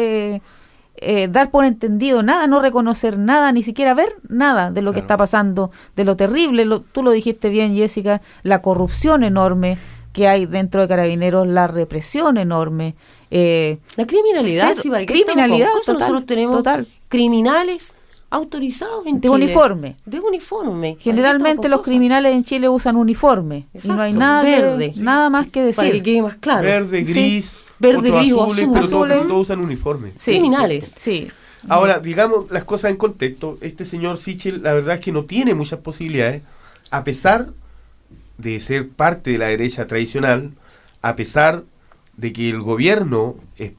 C: eh, dar por entendido nada, no reconocer nada, ni siquiera ver nada de lo que está pasando, de lo terrible, lo- tú lo dijiste bien, Jessica, la corrupción enorme que hay dentro de carabineros, la represión enorme. eh,
A: La criminalidad, sí, ¿para qué
C: Criminalidad, total,
A: Nosotros tenemos
C: total.
A: criminales autorizados en
C: De
A: Chile.
C: uniforme.
A: De uniforme. ¿Para qué
C: Generalmente los criminales en Chile usan uniforme y no hay
A: Exacto,
C: nada,
A: verde.
C: nada más que
A: Para que
C: decir.
A: quede más claro.
B: Verde,
C: Sí.
B: gris,
A: Verde, gris o azul.
B: pero todos,
C: Azules.
B: todos usan uniforme.
C: Sí,
A: criminales.
C: Sí.
B: Ahora, digamos las cosas en contexto. Este señor Sichel, la verdad es que no tiene muchas posibilidades, a pesar de ser parte de la derecha tradicional, a pesar de que el gobierno es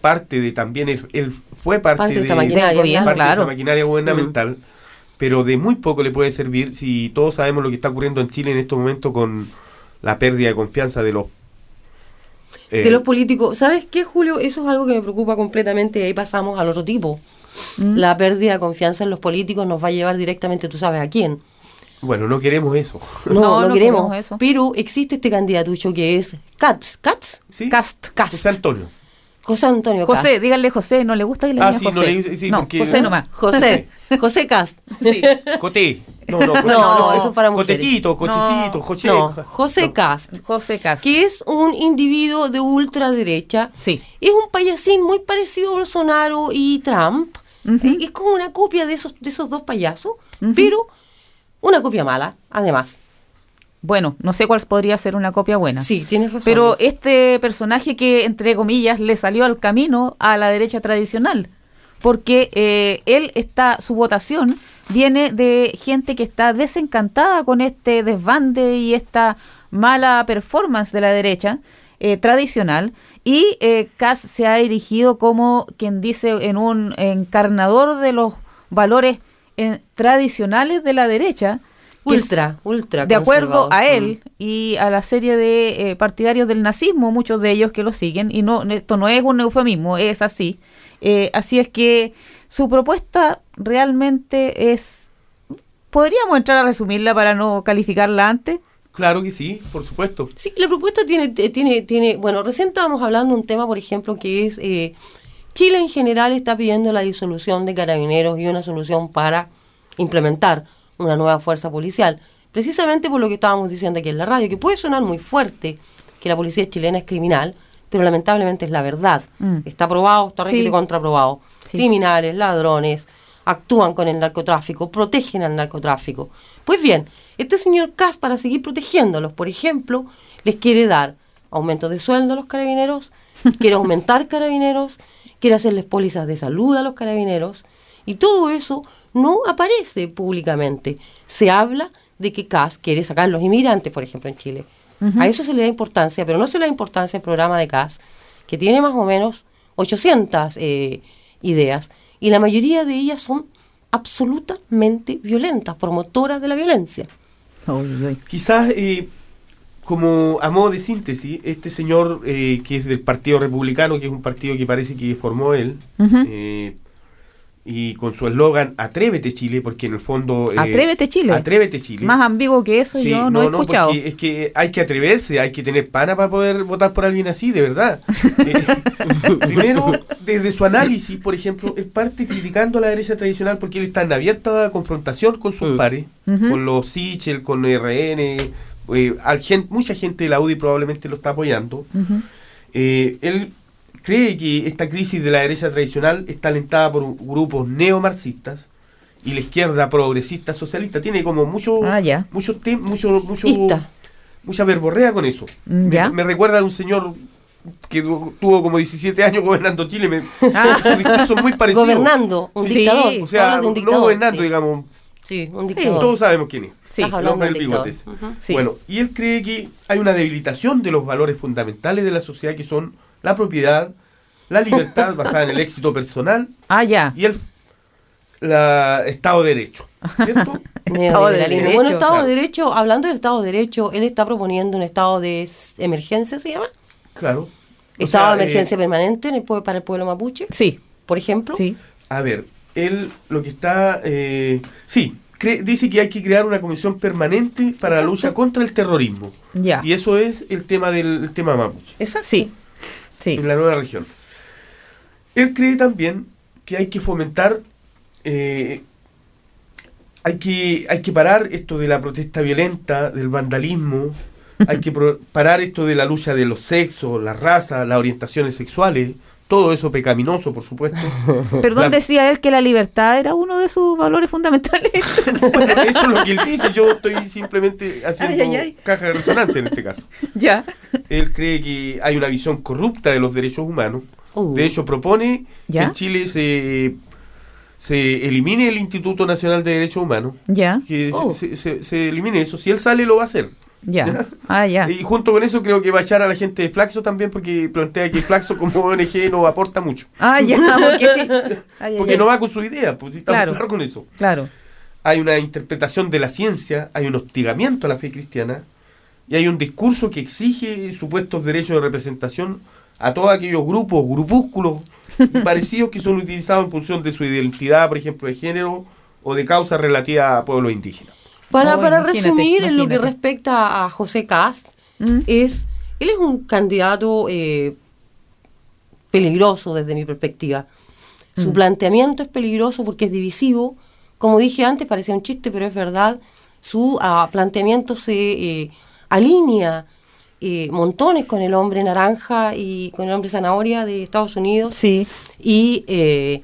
B: parte de también, él, él fue parte,
A: Parte de esta maquinaria,
B: de esa maquinaria gubernamental, pero de muy poco le puede servir si todos sabemos lo que está ocurriendo en Chile en este momento con la pérdida de confianza de los... eh,
A: de los políticos. ¿Sabes qué, Julio? Eso es algo que me preocupa completamente y ahí pasamos al otro tipo.
C: Mm.
A: La pérdida de confianza en los políticos nos va a llevar directamente, tú sabes a quién.
B: Bueno, no queremos eso.
A: No,
C: No,
A: no,
C: no
A: queremos.
C: queremos eso.
A: Pero existe este candidatucho que es Katz. ¿Katz?
B: ¿Sí?
C: Cast.
A: Cast.
B: José Antonio.
A: José Antonio
C: José,
A: Cast.
C: díganle José, no le gusta que le
B: Ah,
C: digan
B: sí,
C: José.
B: no le dice- sí, porque-
C: José nomás.
A: José. José Cast.
C: Sí.
B: Coté. No, no.
A: No, no, eso es para mujeres.
B: Cotetito, cochecito,
C: No,
B: José.
A: No, José. Cast.
C: José Cast.
A: Que es un individuo de ultraderecha.
C: Sí.
A: Es un payasín muy parecido a Bolsonaro y Trump. Es como una copia de esos, de esos dos payasos, pero una copia mala, además.
C: Bueno, no sé cuál podría ser una copia buena.
A: Sí, tienes razón.
C: Pero este personaje que, entre comillas, le salió al camino a la derecha tradicional, porque eh, él está, su votación viene de gente que está desencantada con este desbande y esta mala performance de la derecha eh, tradicional, y eh, Kass se ha erigido como quien dice en un encarnador de los valores eh, tradicionales de la derecha.
A: Ultra, ultra.
C: de acuerdo a
A: Mm.
C: él y a la serie de eh, partidarios del nazismo, muchos de ellos que lo siguen, y no esto no es un eufemismo, es así. Eh, así es que su propuesta realmente es ¿Podríamos entrar a resumirla para no calificarla antes?
B: Claro que sí, por supuesto.
A: Sí, la propuesta tiene, tiene, tiene, bueno, recién estábamos hablando de un tema, por ejemplo, que es eh, Chile en general está pidiendo la disolución de carabineros y una solución para implementar una nueva fuerza policial, precisamente por lo que estábamos diciendo aquí en la radio, que puede sonar muy fuerte que la policía chilena es criminal, pero lamentablemente es la verdad.
C: Mm.
A: Está probado, está
C: Sí.
A: contraprobado.
C: Sí.
A: Criminales, ladrones, actúan con el narcotráfico, protegen al narcotráfico. Pues bien, este señor Cas, para seguir protegiéndolos, por ejemplo, les quiere dar aumento de sueldo a los carabineros, quiere aumentar carabineros, quiere hacerles pólizas de salud a los carabineros, y todo eso no aparece públicamente. Se habla de que CAS quiere sacar a los inmigrantes, por ejemplo, en Chile. A eso se le da importancia, pero no se le da importancia al programa de CAS, que tiene más o menos 800 eh, ideas, y la mayoría de ellas son absolutamente violentas, promotoras de la violencia.
B: Quizás, eh, como a modo de síntesis, este señor eh, que es del Partido Republicano, que es un partido que parece que formó él, eh, y con su eslogan Atrévete Chile, porque en el fondo... eh,
C: Atrévete Chile.
B: Atrévete Chile.
C: Más ambiguo que eso
B: Sí,
C: yo no, he escuchado.
B: porque es que hay que atreverse, hay que tener pana para poder votar por alguien así, de verdad. Eh, primero, desde su análisis, por ejemplo, él parte criticando a la derecha tradicional porque él está en abierta confrontación con sus
A: Mm.
B: pares, con los Sichel, con RN, eh, al gen- mucha gente de la UDI probablemente lo está apoyando. Eh, él cree que esta crisis de la derecha tradicional está alentada por grupos neomarxistas y la izquierda progresista socialista. Tiene como mucho,
C: Ah, ya.
B: mucho, tem- mucho, mucho,
A: Ista.
B: mucha verborrea con eso.
C: Mm,
B: Me- recuerda a un señor que tuvo como 17 años gobernando Chile. Me,
C: Ah.
B: su discurso es muy parecido.
A: Gobernando, un
C: Sí.
A: dictador.
B: O sea,
A: un
B: no gobernando,
A: sí.
B: digamos.
A: Sí, un dictador.
B: Todos sabemos quién es.
C: Sí.
B: El hombre
A: de
B: del
A: un
B: bigote. Bueno, y él cree que hay una debilitación de los valores fundamentales de la sociedad que son la propiedad, la libertad basada en el éxito personal
C: Ah, ya.
B: y el la Estado de Derecho. ¿Cierto?
C: Estado de. Derecho.
A: Bueno, Estado
B: Claro.
A: de Derecho, hablando del Estado de Derecho, él está proponiendo un estado de emergencia, ¿se llama?
B: claro. O
A: Estado
B: sea,
A: de emergencia
B: eh,
A: permanente en el pue- para el pueblo mapuche,
C: Sí,
A: por ejemplo.
C: sí.
B: a ver, él lo que está... eh, sí, dice que hay que crear una comisión permanente para la lucha contra el terrorismo.
C: Ya.
B: Y eso es el tema del el tema mapuche.
A: Exacto.
C: Sí.
B: En la nueva región. Él cree también que hay que fomentar, eh, hay, que, hay que parar esto de la protesta violenta, del vandalismo, hay que parar esto de la lucha de los sexos, la raza, las orientaciones sexuales, todo eso pecaminoso, por supuesto.
C: Perdón,
B: La-
C: decía él que la libertad era uno de sus valores fundamentales.
B: Bueno, eso es lo que él dice, yo estoy simplemente haciendo
C: Ay, ay, ay.
B: caja de resonancia en este caso.
C: ya.
B: Él cree que hay una visión corrupta de los derechos humanos.
A: Uh.
B: De hecho, propone
C: ¿Ya?
B: que en Chile se, se elimine el Instituto Nacional de Derechos Humanos.
C: Ya.
B: Que se-
A: Oh.
B: se, se- se elimine eso. Si él sale, lo va a hacer.
C: Ya. Ah, ya.
B: Y junto con eso, creo que va a echar a la gente de Flaxo también, porque plantea que Flaxo, como ONG, no aporta mucho.
C: Ah, ya.
B: Porque no va con su idea, pues si estamos
C: Claro.
B: claros con eso.
C: Claro.
B: Hay una interpretación de la ciencia, hay un hostigamiento a la fe cristiana y hay un discurso que exige supuestos derechos de representación a todos aquellos grupos, grupúsculos parecidos que son utilizados en función de su identidad, por ejemplo, de género o de causa relativa a pueblos indígenas.
A: Para,
C: Oh,
A: para
C: imagínate,
A: resumir, en lo que respecta a José Cast,
C: Mm.
A: es, él es un candidato eh, peligroso desde mi perspectiva. Su
C: Mm.
A: planteamiento es peligroso porque es divisivo. Como dije antes, parecía un chiste, pero es verdad. Su ah, planteamiento se eh, alinea eh, montones con el hombre naranja y con el hombre zanahoria de Estados Unidos
C: Sí.
A: y eh,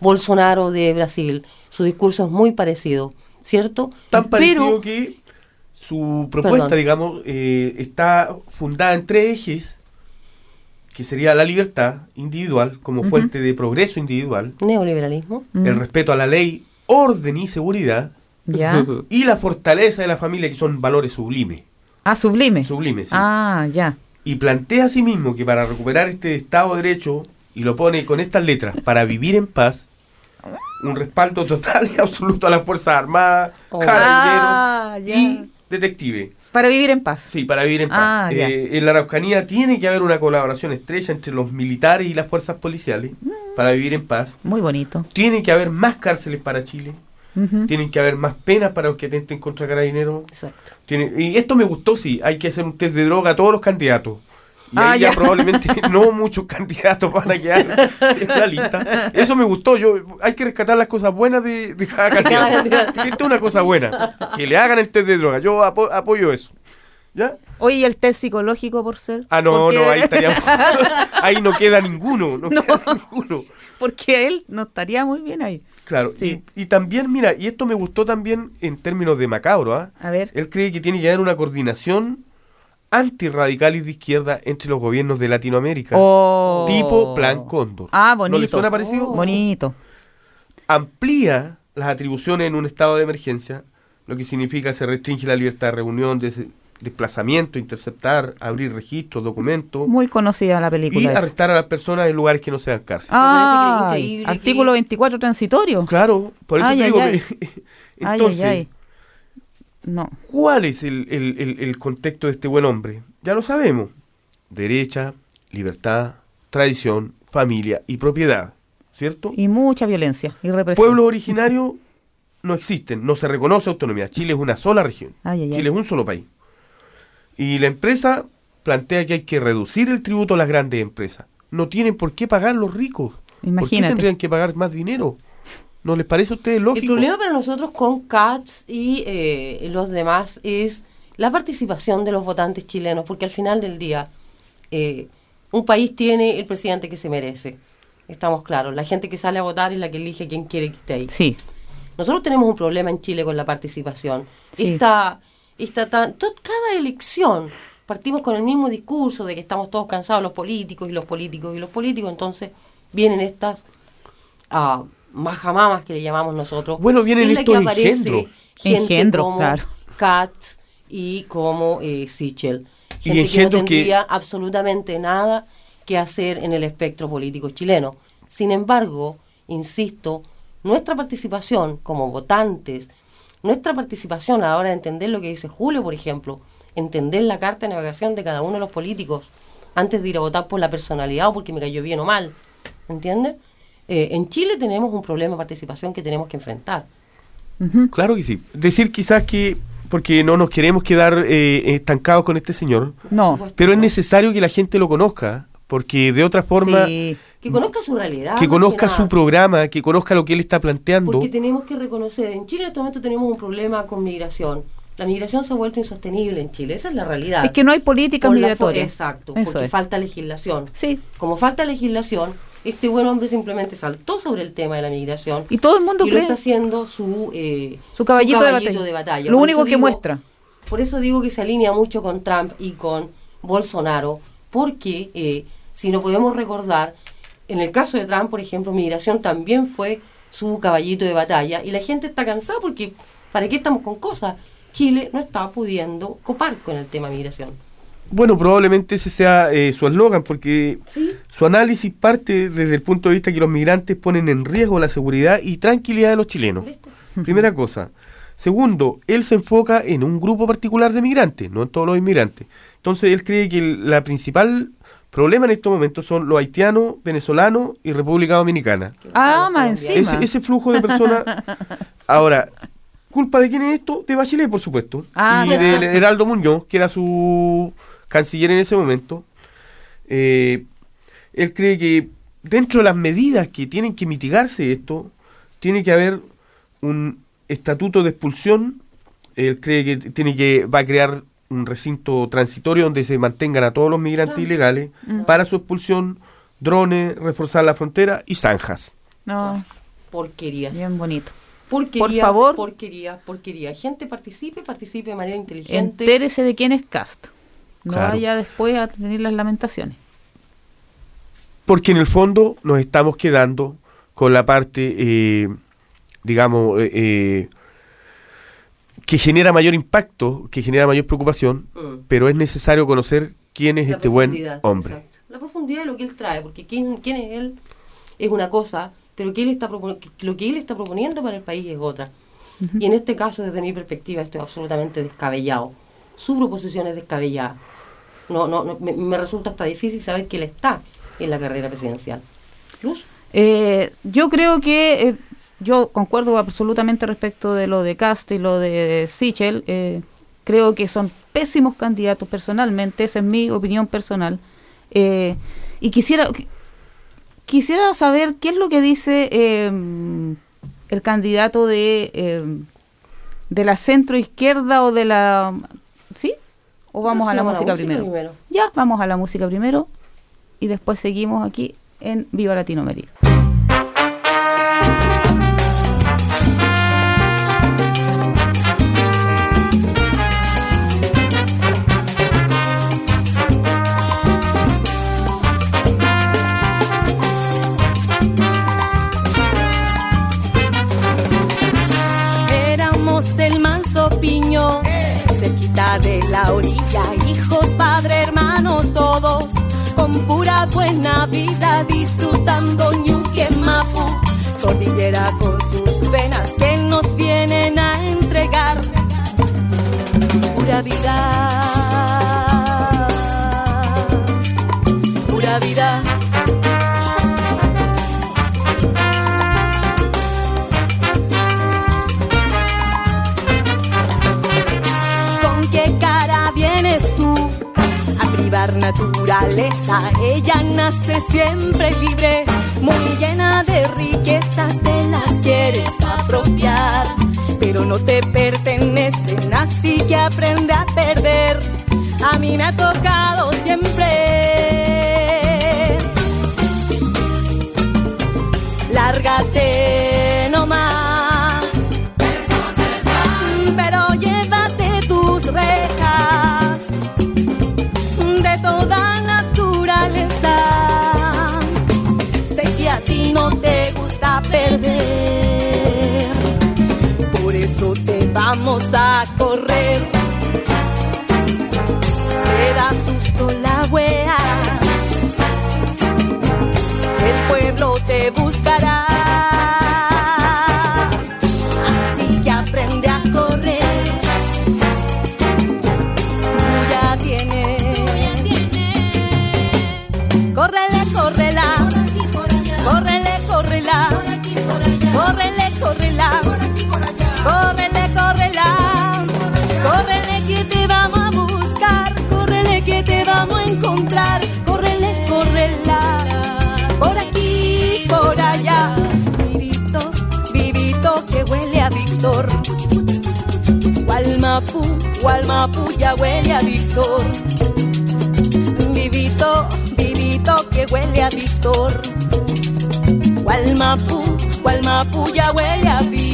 A: Bolsonaro de Brasil. Su discurso es muy parecido, ¿cierto?
B: Tan parecido
A: Pero
B: que su propuesta,
A: Perdón.
B: digamos, eh, está fundada en tres ejes, que sería la libertad individual como
C: Ujú.
B: fuente de progreso individual,
A: neoliberalismo.
C: Mm.
B: el respeto a la ley, orden y seguridad,
C: Ya.
B: y la fortaleza de la familia, que son valores sublimes.
C: Ah, sublime.
B: Sublimes, sí.
C: Ah, ya.
B: Y plantea a sí mismo que para recuperar este Estado de Derecho, y lo pone con estas letras, para vivir en paz, un respaldo total y absoluto a las Fuerzas Armadas,
A: Oh.
B: carabineros
C: Ah,
B: y detective.
C: Para vivir en paz.
B: Sí, para vivir en paz.
C: Ah.
B: Eh, en la Araucanía tiene que haber una colaboración estrecha entre los militares y las fuerzas policiales
C: Mm.
B: para vivir en paz.
C: Muy bonito.
B: Tiene que haber más cárceles para Chile.
C: Ujú.
B: Tienen que haber más penas para los que atenten contra carabineros.
A: Exacto.
B: Tiene- y esto me gustó, sí. Hay que hacer un test de droga a todos los candidatos. Y
C: Ah,
B: ahí ya,
C: ya.
B: probablemente no muchos candidatos van a quedar en la lista. Eso me gustó. Yo Hay que rescatar las cosas buenas de, de cada candidato. Esto es una cosa buena. Que le hagan el test de droga. Yo apo- apoyo eso. ¿Ya?
C: Oye, ¿y el test psicológico por ser?
B: Ah, no, no, ahí estaríamos. ahí no queda ninguno. No, queda ninguno.
C: Porque él no estaría muy bien ahí.
B: Claro.
C: Sí.
B: Y, y también, mira, y esto me gustó también en términos de macabro, ¿ah?
C: A ver.
B: Él cree que tiene que haber una coordinación antirradical y de izquierda entre los gobiernos de Latinoamérica.
C: Oh.
B: Tipo Plan Cóndor.
C: Ah, bonito.
B: ¿No le suena parecido?
C: Bonito.
B: Amplía las atribuciones en un estado de emergencia, lo que significa se restringe la libertad de reunión, de desplazamiento, interceptar, abrir registros, documentos
C: Muy conocida la
B: y
C: película. esa.
B: arrestar a las personas en lugares que no sean cárcel.
C: Ah,
A: que es
C: artículo
A: que-
C: 24 transitorio.
B: Claro, por eso
C: Ay,
B: te digo
C: ay.
B: que-
C: Ay,
B: Entonces,
C: ay, ay. No.
B: ¿Cuál es el, el- el- el contexto de este buen hombre? Ya lo sabemos. Derecha, libertad, tradición, familia y propiedad. ¿Cierto?
C: Y mucha violencia y represión.
B: Pueblos originarios no existen, no se reconoce autonomía. Chile es una sola región.
C: Ay, ay, ay.
B: Chile es un solo país. Y la empresa plantea que hay que reducir el tributo a las grandes empresas. No tienen por qué pagar los ricos. ¿Por qué
C: Imagínate.
B: tendrían que pagar más dinero? ¿No les parece a ustedes lógico?
A: El problema para nosotros con CATS y eh, los demás es la participación de los votantes chilenos, porque al final del día eh, un país tiene el presidente que se merece. Estamos claros, la gente que sale a votar es la que elige quién quiere que esté ahí.
C: Sí.
A: Nosotros tenemos un problema en Chile con la participación.
C: Sí.
A: Esta, esta tan, to- cada elección partimos con el mismo discurso de que estamos todos cansados los políticos y los políticos y los políticos, entonces vienen estas ah, majamamas que le llamamos nosotros.
B: Bueno, vienen
A: en la
B: estos
A: que aparece
B: engendros.
A: gente
C: Engendros,
A: como
C: claro.
A: Katz y como eh, Sichel.
B: Y
A: Gente que no
B: que-
A: tendría absolutamente nada que hacer en el espectro político chileno. Sin embargo, insisto, nuestra participación como votantes, nuestra participación a la hora de entender lo que dice Julio, por ejemplo, entender la carta de navegación de cada uno de los políticos antes de ir a votar por la personalidad o porque me cayó bien o mal, ¿entienden? Eh, en Chile tenemos un problema de participación que tenemos que enfrentar.
B: Claro que sí. Decir quizás que, porque no nos queremos quedar eh, estancados con este señor,
C: No.
B: pero es necesario que la gente lo conozca, porque de otra forma,
C: Sí.
A: Que conozca su realidad.
B: que conozca su programa, que conozca lo que él está planteando.
A: Porque tenemos que reconocer, en Chile en este momento tenemos un problema con migración. La migración se ha vuelto insostenible en Chile, esa es la realidad.
C: Es que no hay políticas migratorias.
A: Exacto,
C: Eso
A: porque
C: es.
A: falta legislación.
C: Sí.
A: Como falta legislación, este buen hombre simplemente saltó sobre el tema de la migración
C: Y todo el mundo
A: y lo
C: cree.
A: está haciendo su, eh,
C: Su caballito de batalla. Lo
A: Por
C: único que
A: digo-
C: muestra.
A: Por eso digo que se alinea mucho con Trump y con Bolsonaro, porque eh, si no podemos recordar, en el caso de Trump, por ejemplo, migración también fue su caballito de batalla y la gente está cansada porque ¿para qué estamos con cosas? Chile no está pudiendo copar con el tema migración.
B: Bueno, probablemente ese sea eh, su eslogan, porque
A: Sí.
B: su análisis parte desde el punto de vista que los migrantes ponen en riesgo la seguridad y tranquilidad de los chilenos. Primera cosa. Segundo, él se enfoca en un grupo particular de migrantes, no en todos los inmigrantes. Entonces él cree que el la principal problema en estos momentos son los haitianos, venezolanos y República Dominicana.
C: Ah, más encima.
B: Ese, ese flujo de personas. Ahora, ¿culpa de quién es esto? De Bachelet, por supuesto.
C: Ah,
B: y de Heraldo Muñoz, que era su canciller en ese momento. Eh, él cree que dentro de las medidas que tienen que mitigarse esto, tiene que haber un estatuto de expulsión. Él cree que tiene que va a crear un recinto transitorio donde se mantengan a todos los migrantes ilegales para su expulsión, drones, reforzar la frontera y zanjas.
C: No,
A: Porquerías.
C: bien bonito.
A: Porquerías,
C: Por favor.
A: porquerías, porquerías. Gente participe, participe de manera inteligente.
C: Entérese de quién es Cast. No
B: Claro.
C: vaya después a tener las lamentaciones.
B: Porque en el fondo nos estamos quedando con la parte, eh, digamos, eh, eh, que genera mayor impacto, que genera mayor preocupación,
A: Mm.
B: pero es necesario conocer quién es
A: La
B: este buen hombre.
A: exacto. La profundidad de lo que él trae, porque quién, quién es él es una cosa, pero que él está lo que él está proponiendo para el país es otra. Y en este caso, desde mi perspectiva, esto es absolutamente descabellado. Su proposición es descabellada. No, no, no, me, me resulta hasta difícil saber que él está en la carrera presidencial. Luz.
C: Eh, yo creo que eh, yo concuerdo absolutamente respecto de lo de Cast y lo de Sichel. Eh, creo que son pésimos candidatos personalmente, esa es mi opinión personal. Eh, y quisiera quisiera saber qué es lo que dice eh, el candidato de eh, de la centro izquierda o de la ¿sí? O vamos a la música, primero? Ya, vamos a la música primero y después seguimos aquí en Viva Latinoamérica.
I: De la orilla, hijos, padre, hermanos, todos, con pura buena vida, disfrutando Ñuque Mapu, cordillera con sus venas que nos vienen a entregar. Pura vida, privar naturaleza? Ella nace siempre libre, muy llena de riquezas, te las quieres apropiar, pero no te pertenecen, así que aprende a perder. A mí me ha tocado siempre. Lárgate Gualmapu, Gualmapu ya huele a Víctor. Vivito, vivito que huele a Víctor. Gualmapu, Gualmapu ya huele a Víctor.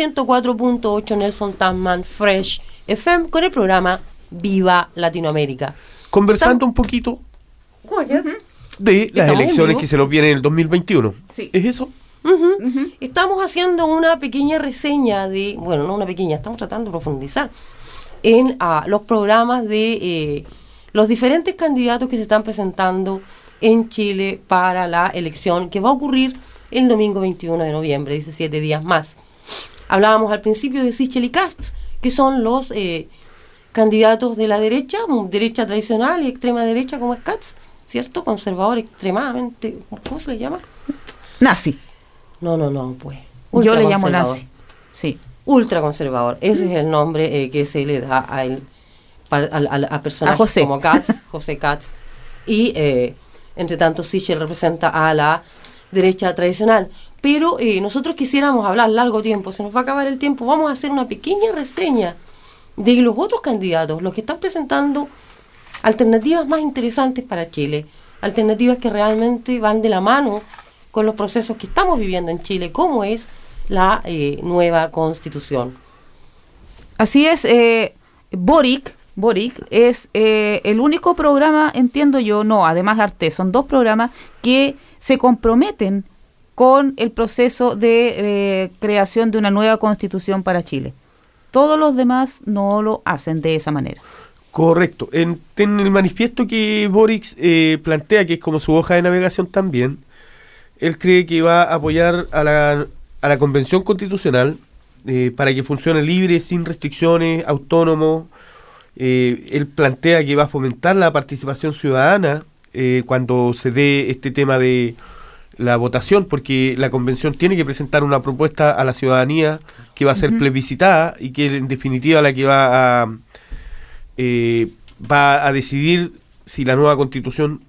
A: El 104.8 Nelson Tasman Fresh FM con el programa Viva Latinoamérica.
B: Conversando un poquito de las elecciones que se nos vienen en el 2021.
C: Sí.
B: ¿Es eso?
A: Estamos haciendo una pequeña reseña de, bueno, no una pequeña, estamos tratando de profundizar en ah, los programas de eh, los diferentes candidatos que se están presentando en Chile para la elección que va a ocurrir el domingo 21 de noviembre, 17 días más. Hablábamos al principio de Sichel y Cast, que son los eh, candidatos de la derecha, mm, derecha tradicional y extrema derecha como es Katz, ¿cierto? Conservador extremadamente, ¿cómo se le llama?
C: Nazi.
A: No, no, no, pues.
C: Yo le llamo nazi. Sí.
A: Ultraconservador. Ese es el nombre eh, que se le da a, él, a, a- a personajes
C: José.
A: como Katz, José Katz. Y, eh, entre tanto, Sichel representa a la derecha tradicional. Pero eh, nosotros quisiéramos hablar largo tiempo, se nos va a acabar el tiempo. Vamos a hacer una pequeña reseña de los otros candidatos, los que están presentando alternativas más interesantes para Chile, alternativas que realmente van de la mano con los procesos que estamos viviendo en Chile, como es la eh, nueva constitución.
C: Así es, eh, Boric, Boric es el único programa, entiendo yo, no, además de Arte, son dos programas que se comprometen con el proceso de eh, creación de una nueva constitución para Chile. Todos los demás no lo hacen de esa manera.
B: Correcto. En, el manifiesto que Boric eh, plantea, que es como su hoja de navegación también, él cree que va a apoyar a la, a la Convención Constitucional eh, para que funcione libre, sin restricciones, autónomo. Eh, él plantea que va a fomentar la participación ciudadana eh, cuando se dé este tema de la votación, porque la convención tiene que presentar una propuesta a la ciudadanía que va a ser plebiscitada y que en definitiva la que va a eh, va a decidir si la nueva constitución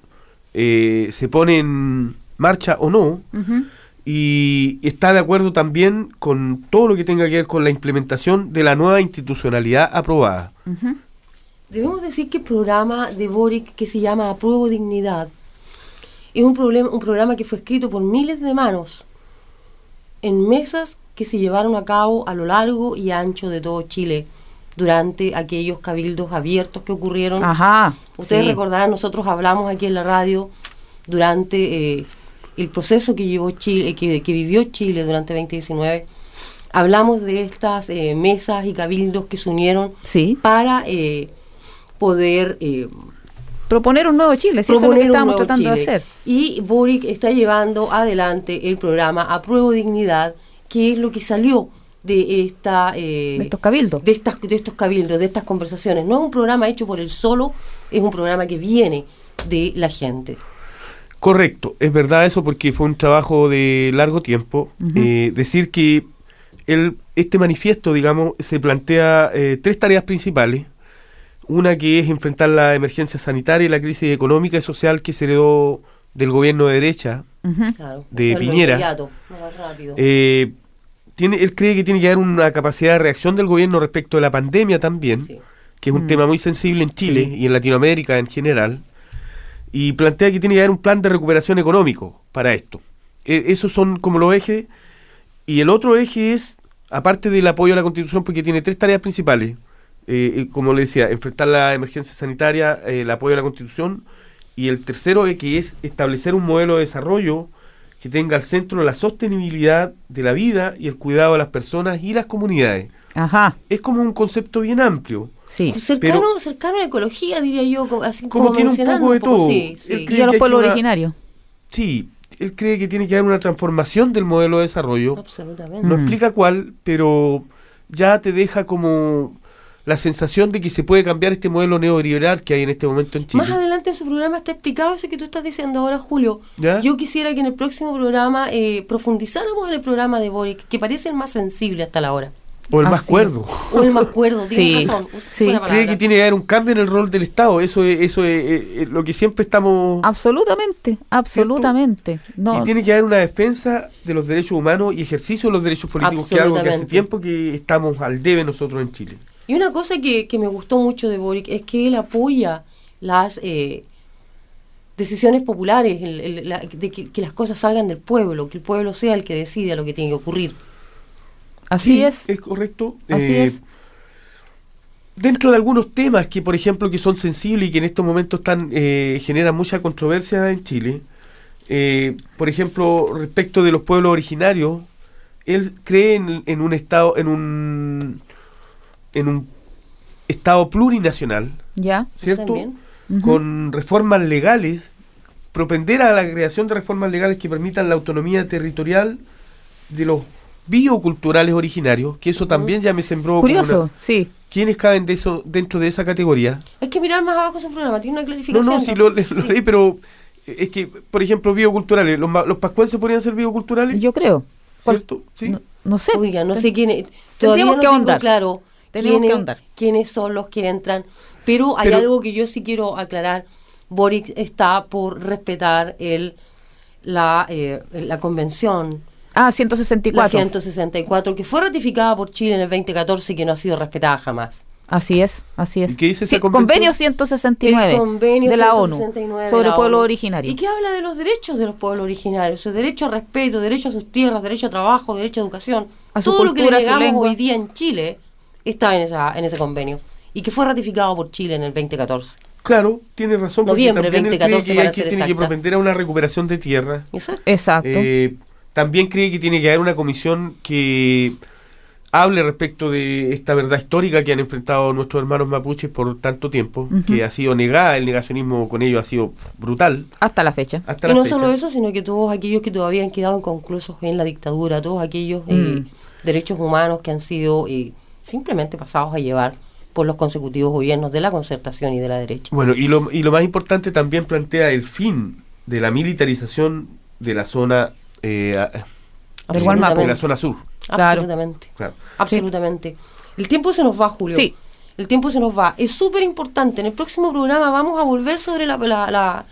B: eh, se pone en marcha o no y está de acuerdo también con todo lo que tenga que ver con la implementación de la nueva institucionalidad aprobada.
C: Ujú.
A: Debemos decir que el programa de Boric que se llama Apruebo Dignidad es un, problema, un programa que fue escrito por miles de manos en mesas que se llevaron a cabo a lo largo y ancho de todo Chile durante aquellos cabildos abiertos que ocurrieron.
C: Ajá.
A: Ustedes
C: sí.
A: recordarán, nosotros hablamos aquí en la radio durante eh, el proceso que llevó Chile, que, que vivió Chile durante 2019. Hablamos de estas eh, mesas y cabildos que se unieron
C: Sí.
A: para eh, poder eh,
C: Proponer un nuevo Chile, si eso es lo que estábamos tratando de hacer.
A: Y Boric está llevando adelante el programa Apruebo Dignidad, que es lo que salió de esta eh,
C: De estos cabildos.
A: de estas de estos cabildos, de estas conversaciones. No es un programa hecho por él solo, es un programa que viene de la gente.
B: Correcto, es verdad eso porque fue un trabajo de largo tiempo. Eh, decir que el, este manifiesto, digamos, se plantea eh, tres tareas principales. Una que es enfrentar la emergencia sanitaria y la crisis económica y social que se heredó del gobierno de derecha.
C: Ujú.
A: Claro,
B: De Piñera.
A: inmediato, más rápido.
B: Eh, tiene, él cree que tiene que haber una capacidad de reacción del gobierno respecto de la pandemia también,
A: Sí.
B: que es un
C: Mm.
B: tema muy sensible en Chile
C: Sí.
B: y en Latinoamérica en general. Y plantea que tiene que haber un plan de recuperación económico para esto. Eh, esos son como los ejes. Y el otro eje es, aparte del apoyo a la Constitución, porque tiene tres tareas principales. Eh, como le decía, enfrentar la emergencia sanitaria, eh, el apoyo a la Constitución. Y el tercero es que es establecer un modelo de desarrollo que tenga al centro la sostenibilidad de la vida y el cuidado de las personas y las comunidades.
C: Ajá,
B: Es como un concepto bien amplio.
C: sí.
A: cercano,
B: pero-
A: cercano a la ecología, diría yo, como, así
B: Como
A: como,
B: tiene un poco de todo.
A: Sí, sí.
B: El
C: Y a los pueblos originarios.
B: Sí, él cree que tiene que haber una transformación del modelo de desarrollo.
A: Absolutamente.
B: No
C: Mm.
B: explica cuál, pero ya te deja como la sensación de que se puede cambiar este modelo neoliberal que hay en este momento en Chile.
A: Más adelante en su programa está explicado eso que tú estás diciendo ahora, Julio.
B: ¿Ya?
A: Yo quisiera que en el próximo programa eh, profundizáramos en el programa de Boric, que parece el más sensible hasta la hora.
B: o el
C: Ah,
B: más
C: sí.
B: cuerdo.
A: O el más cuerdo,
C: Sí,
A: razón.
C: sí.
B: Cree que tiene que haber un cambio en el rol del Estado. Eso es, eso es, eh, eh, lo que siempre estamos...
C: Absolutamente, absolutamente. No,
B: Y tiene que haber una defensa de los derechos humanos y ejercicio de los derechos políticos, que es algo que hace tiempo que estamos al debe nosotros en Chile.
A: Y una cosa que, que me gustó mucho de Boric es que él apoya las eh, decisiones populares, el- el- la- de que, que las cosas salgan del pueblo, que el pueblo sea el que decida lo que tiene que ocurrir.
C: así
B: Sí,
C: es.
B: Es correcto.
C: Así
B: Eh,
C: es.
B: Dentro de algunos temas que, por ejemplo, que son sensibles y que en estos momentos están eh, generan mucha controversia en Chile, eh, por ejemplo, respecto de los pueblos originarios, él cree en, en un estado, en un en un estado plurinacional,
C: Ya.
B: ¿cierto? Con reformas legales, propender a la creación de reformas legales que permitan la autonomía territorial de los bioculturales originarios, que eso también ya me sembró
C: Curioso,
B: una-
C: sí.
B: ¿quiénes caben de eso, dentro de esa categoría?
A: Hay que mirar más abajo su programa, tiene una
B: No,
A: clarificación.
B: no, sí lo, lo leí, pero es que, por ejemplo, bioculturales, ¿los, los pascuenses podrían ser bioculturales?
C: Yo creo. ¿Cuál-
B: ¿Cierto? Sí.
C: No, no sé.
A: Oiga, no sé quiénes. Todavía
C: Tendríamos
A: no
C: que
A: tengo claro
C: Tenemos que ahondar.
A: quiénes son los que entran. Pero hay
B: Pero-
A: algo que yo sí quiero aclarar. Boric está por respetar el la, eh, la convención,
C: Ah,
A: la
C: 164.
A: 164, que fue ratificada por Chile en el 2014 y que no ha sido respetada jamás.
C: Así es, así es.
B: ¿Y qué dice esa
C: Sí, convenio 169
A: el convenio
C: de la
A: 169
C: ONU sobre
A: la
C: pueblo
A: ONU.
C: originario.
A: Y que habla de los derechos de los pueblos originarios, su derecho a respeto, derecho a sus tierras, derecho a trabajo, derecho a educación.
C: A su
A: Todo lo que
C: cultura,
A: le
C: su
A: negamos
C: lengua.
A: hoy día en Chile está en, esa, en ese convenio y que fue ratificado por Chile en el 2014.
B: Claro, tiene razón. porque
A: Noviembre
B: él
A: 2014
B: cree que
A: para
B: hay que
A: ser
B: tiene que propender a una recuperación de tierra.
A: Exacto.
C: Exacto.
B: Eh, también cree que tiene que haber una comisión que hable respecto de esta verdad histórica que han enfrentado nuestros hermanos mapuches por tanto tiempo, que ha sido negada, el negacionismo con ellos ha sido brutal.
C: Hasta la fecha.
B: Hasta
A: Y
B: la
A: no
B: fecha.
A: solo eso, sino que todos aquellos que todavía han quedado inconclusos en la dictadura, todos aquellos eh,
C: Mm.
A: derechos humanos que han sido eh, simplemente pasados a llevar por los consecutivos gobiernos de la concertación y de la derecha.
B: Bueno, y lo, y lo más importante también plantea el fin de la militarización de la zona eh, de la zona sur.
C: Claro.
A: Absolutamente.
B: Claro.
A: Absolutamente. El tiempo se nos va, Julio.
C: Sí.
A: El tiempo se nos va. Es súper importante. En el próximo programa vamos a volver sobre la... la, la,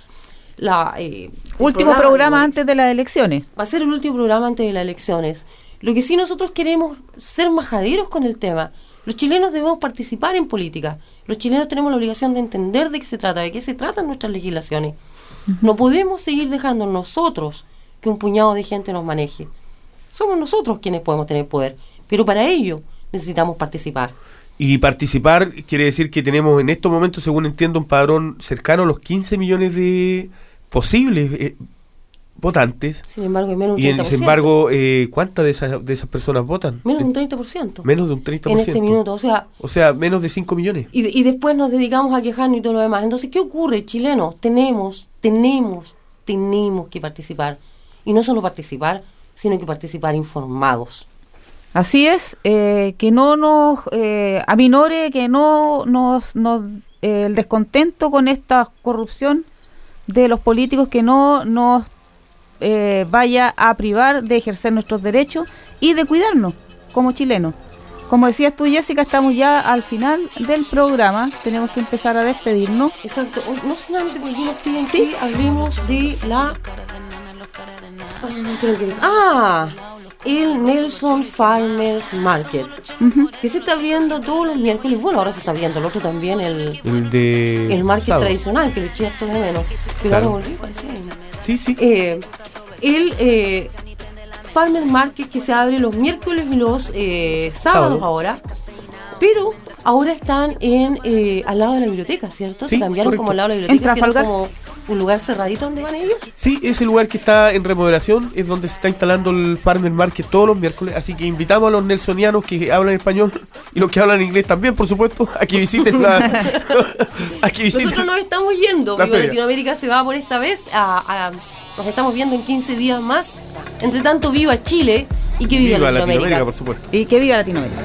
A: la, eh,
C: Último programa
A: digo,
C: antes de las elecciones.
A: Va a ser el último programa antes de las elecciones. Lo que sí nosotros queremos ser majaderos con el tema. Los chilenos debemos participar en política. Los chilenos tenemos la obligación de entender de qué se trata, de qué se tratan nuestras legislaciones. No podemos seguir dejando nosotros que un puñado de gente nos maneje. Somos nosotros quienes podemos tener poder, pero para ello necesitamos participar.
B: Y participar quiere decir que tenemos en estos momentos, según entiendo, un padrón cercano a los 15 millones de posibles eh, votantes.
A: Sin embargo, hay menos de
B: Y
A: un 30%.
B: en- sin embargo, eh, ¿cuántas de esas, de esas personas votan?
A: menos de un 30%.
B: Menos de un 30%.
A: En este minuto. O sea,
B: O sea, menos de 5 millones.
A: Y, y después nos dedicamos a quejarnos y todo lo demás. Entonces, ¿qué ocurre, chilenos? Tenemos, tenemos, tenemos que participar. Y no solo participar, sino que participar informados.
C: Así es, eh, que no nos eh, aminore, que no nos, nos eh, el descontento con esta corrupción de los políticos, que no nos eh, vaya a privar de ejercer nuestros derechos y de cuidarnos como chilenos. Como decías tú, Jessica, estamos ya al final del programa, tenemos que empezar a despedirnos.
A: Exacto. O- No solamente porque nos piden
C: Sí.
A: que hablemos de la... Ah, no creo que es- Ah, el Nelson Farmers Market, que se está abriendo todos los miércoles. Bueno, ahora se está abriendo el otro también, el,
B: El de.
A: el market tradicional, que lo eché esto de menos. Pero
B: Claro.
A: ahora volví, parece.
B: Sí, sí.
A: Eh, el eh, Farmer Market que se abre los miércoles y los eh, sábados
B: Sábado.
A: ahora, pero ahora están en eh, al lado de la biblioteca, ¿cierto? Se cambiaron
B: correcto.
A: como al lado de la biblioteca, ¿sí era
C: Trafalgar.
A: como un lugar cerradito donde van ellos.
B: Sí, ese lugar que está en remodelación es donde se está instalando el Farmer Market todos los miércoles. Así que invitamos a los nelsonianos que hablan español y los que hablan inglés también, por supuesto, a que visiten la. a que visiten.
A: Nosotros nos estamos yendo, Viva. Latinoamérica se va por esta vez a, a- nos estamos viendo en 15 días más. Entre tanto, viva Chile y que viva,
B: Viva
A: Latinoamérica.
B: Latinoamérica, por supuesto.
C: Y que viva Latinoamérica.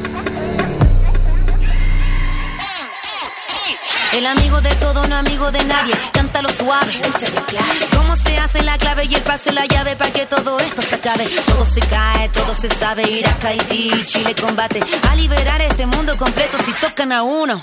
J: El amigo de todo, no amigo de nadie. Cántalo suave, échale clase. ¿Cómo se hace la clave y el pase la llave para que todo esto se acabe? Todo se cae, todo se sabe. Irak, Haití, Chile combate. A liberar este mundo completo si tocan a uno.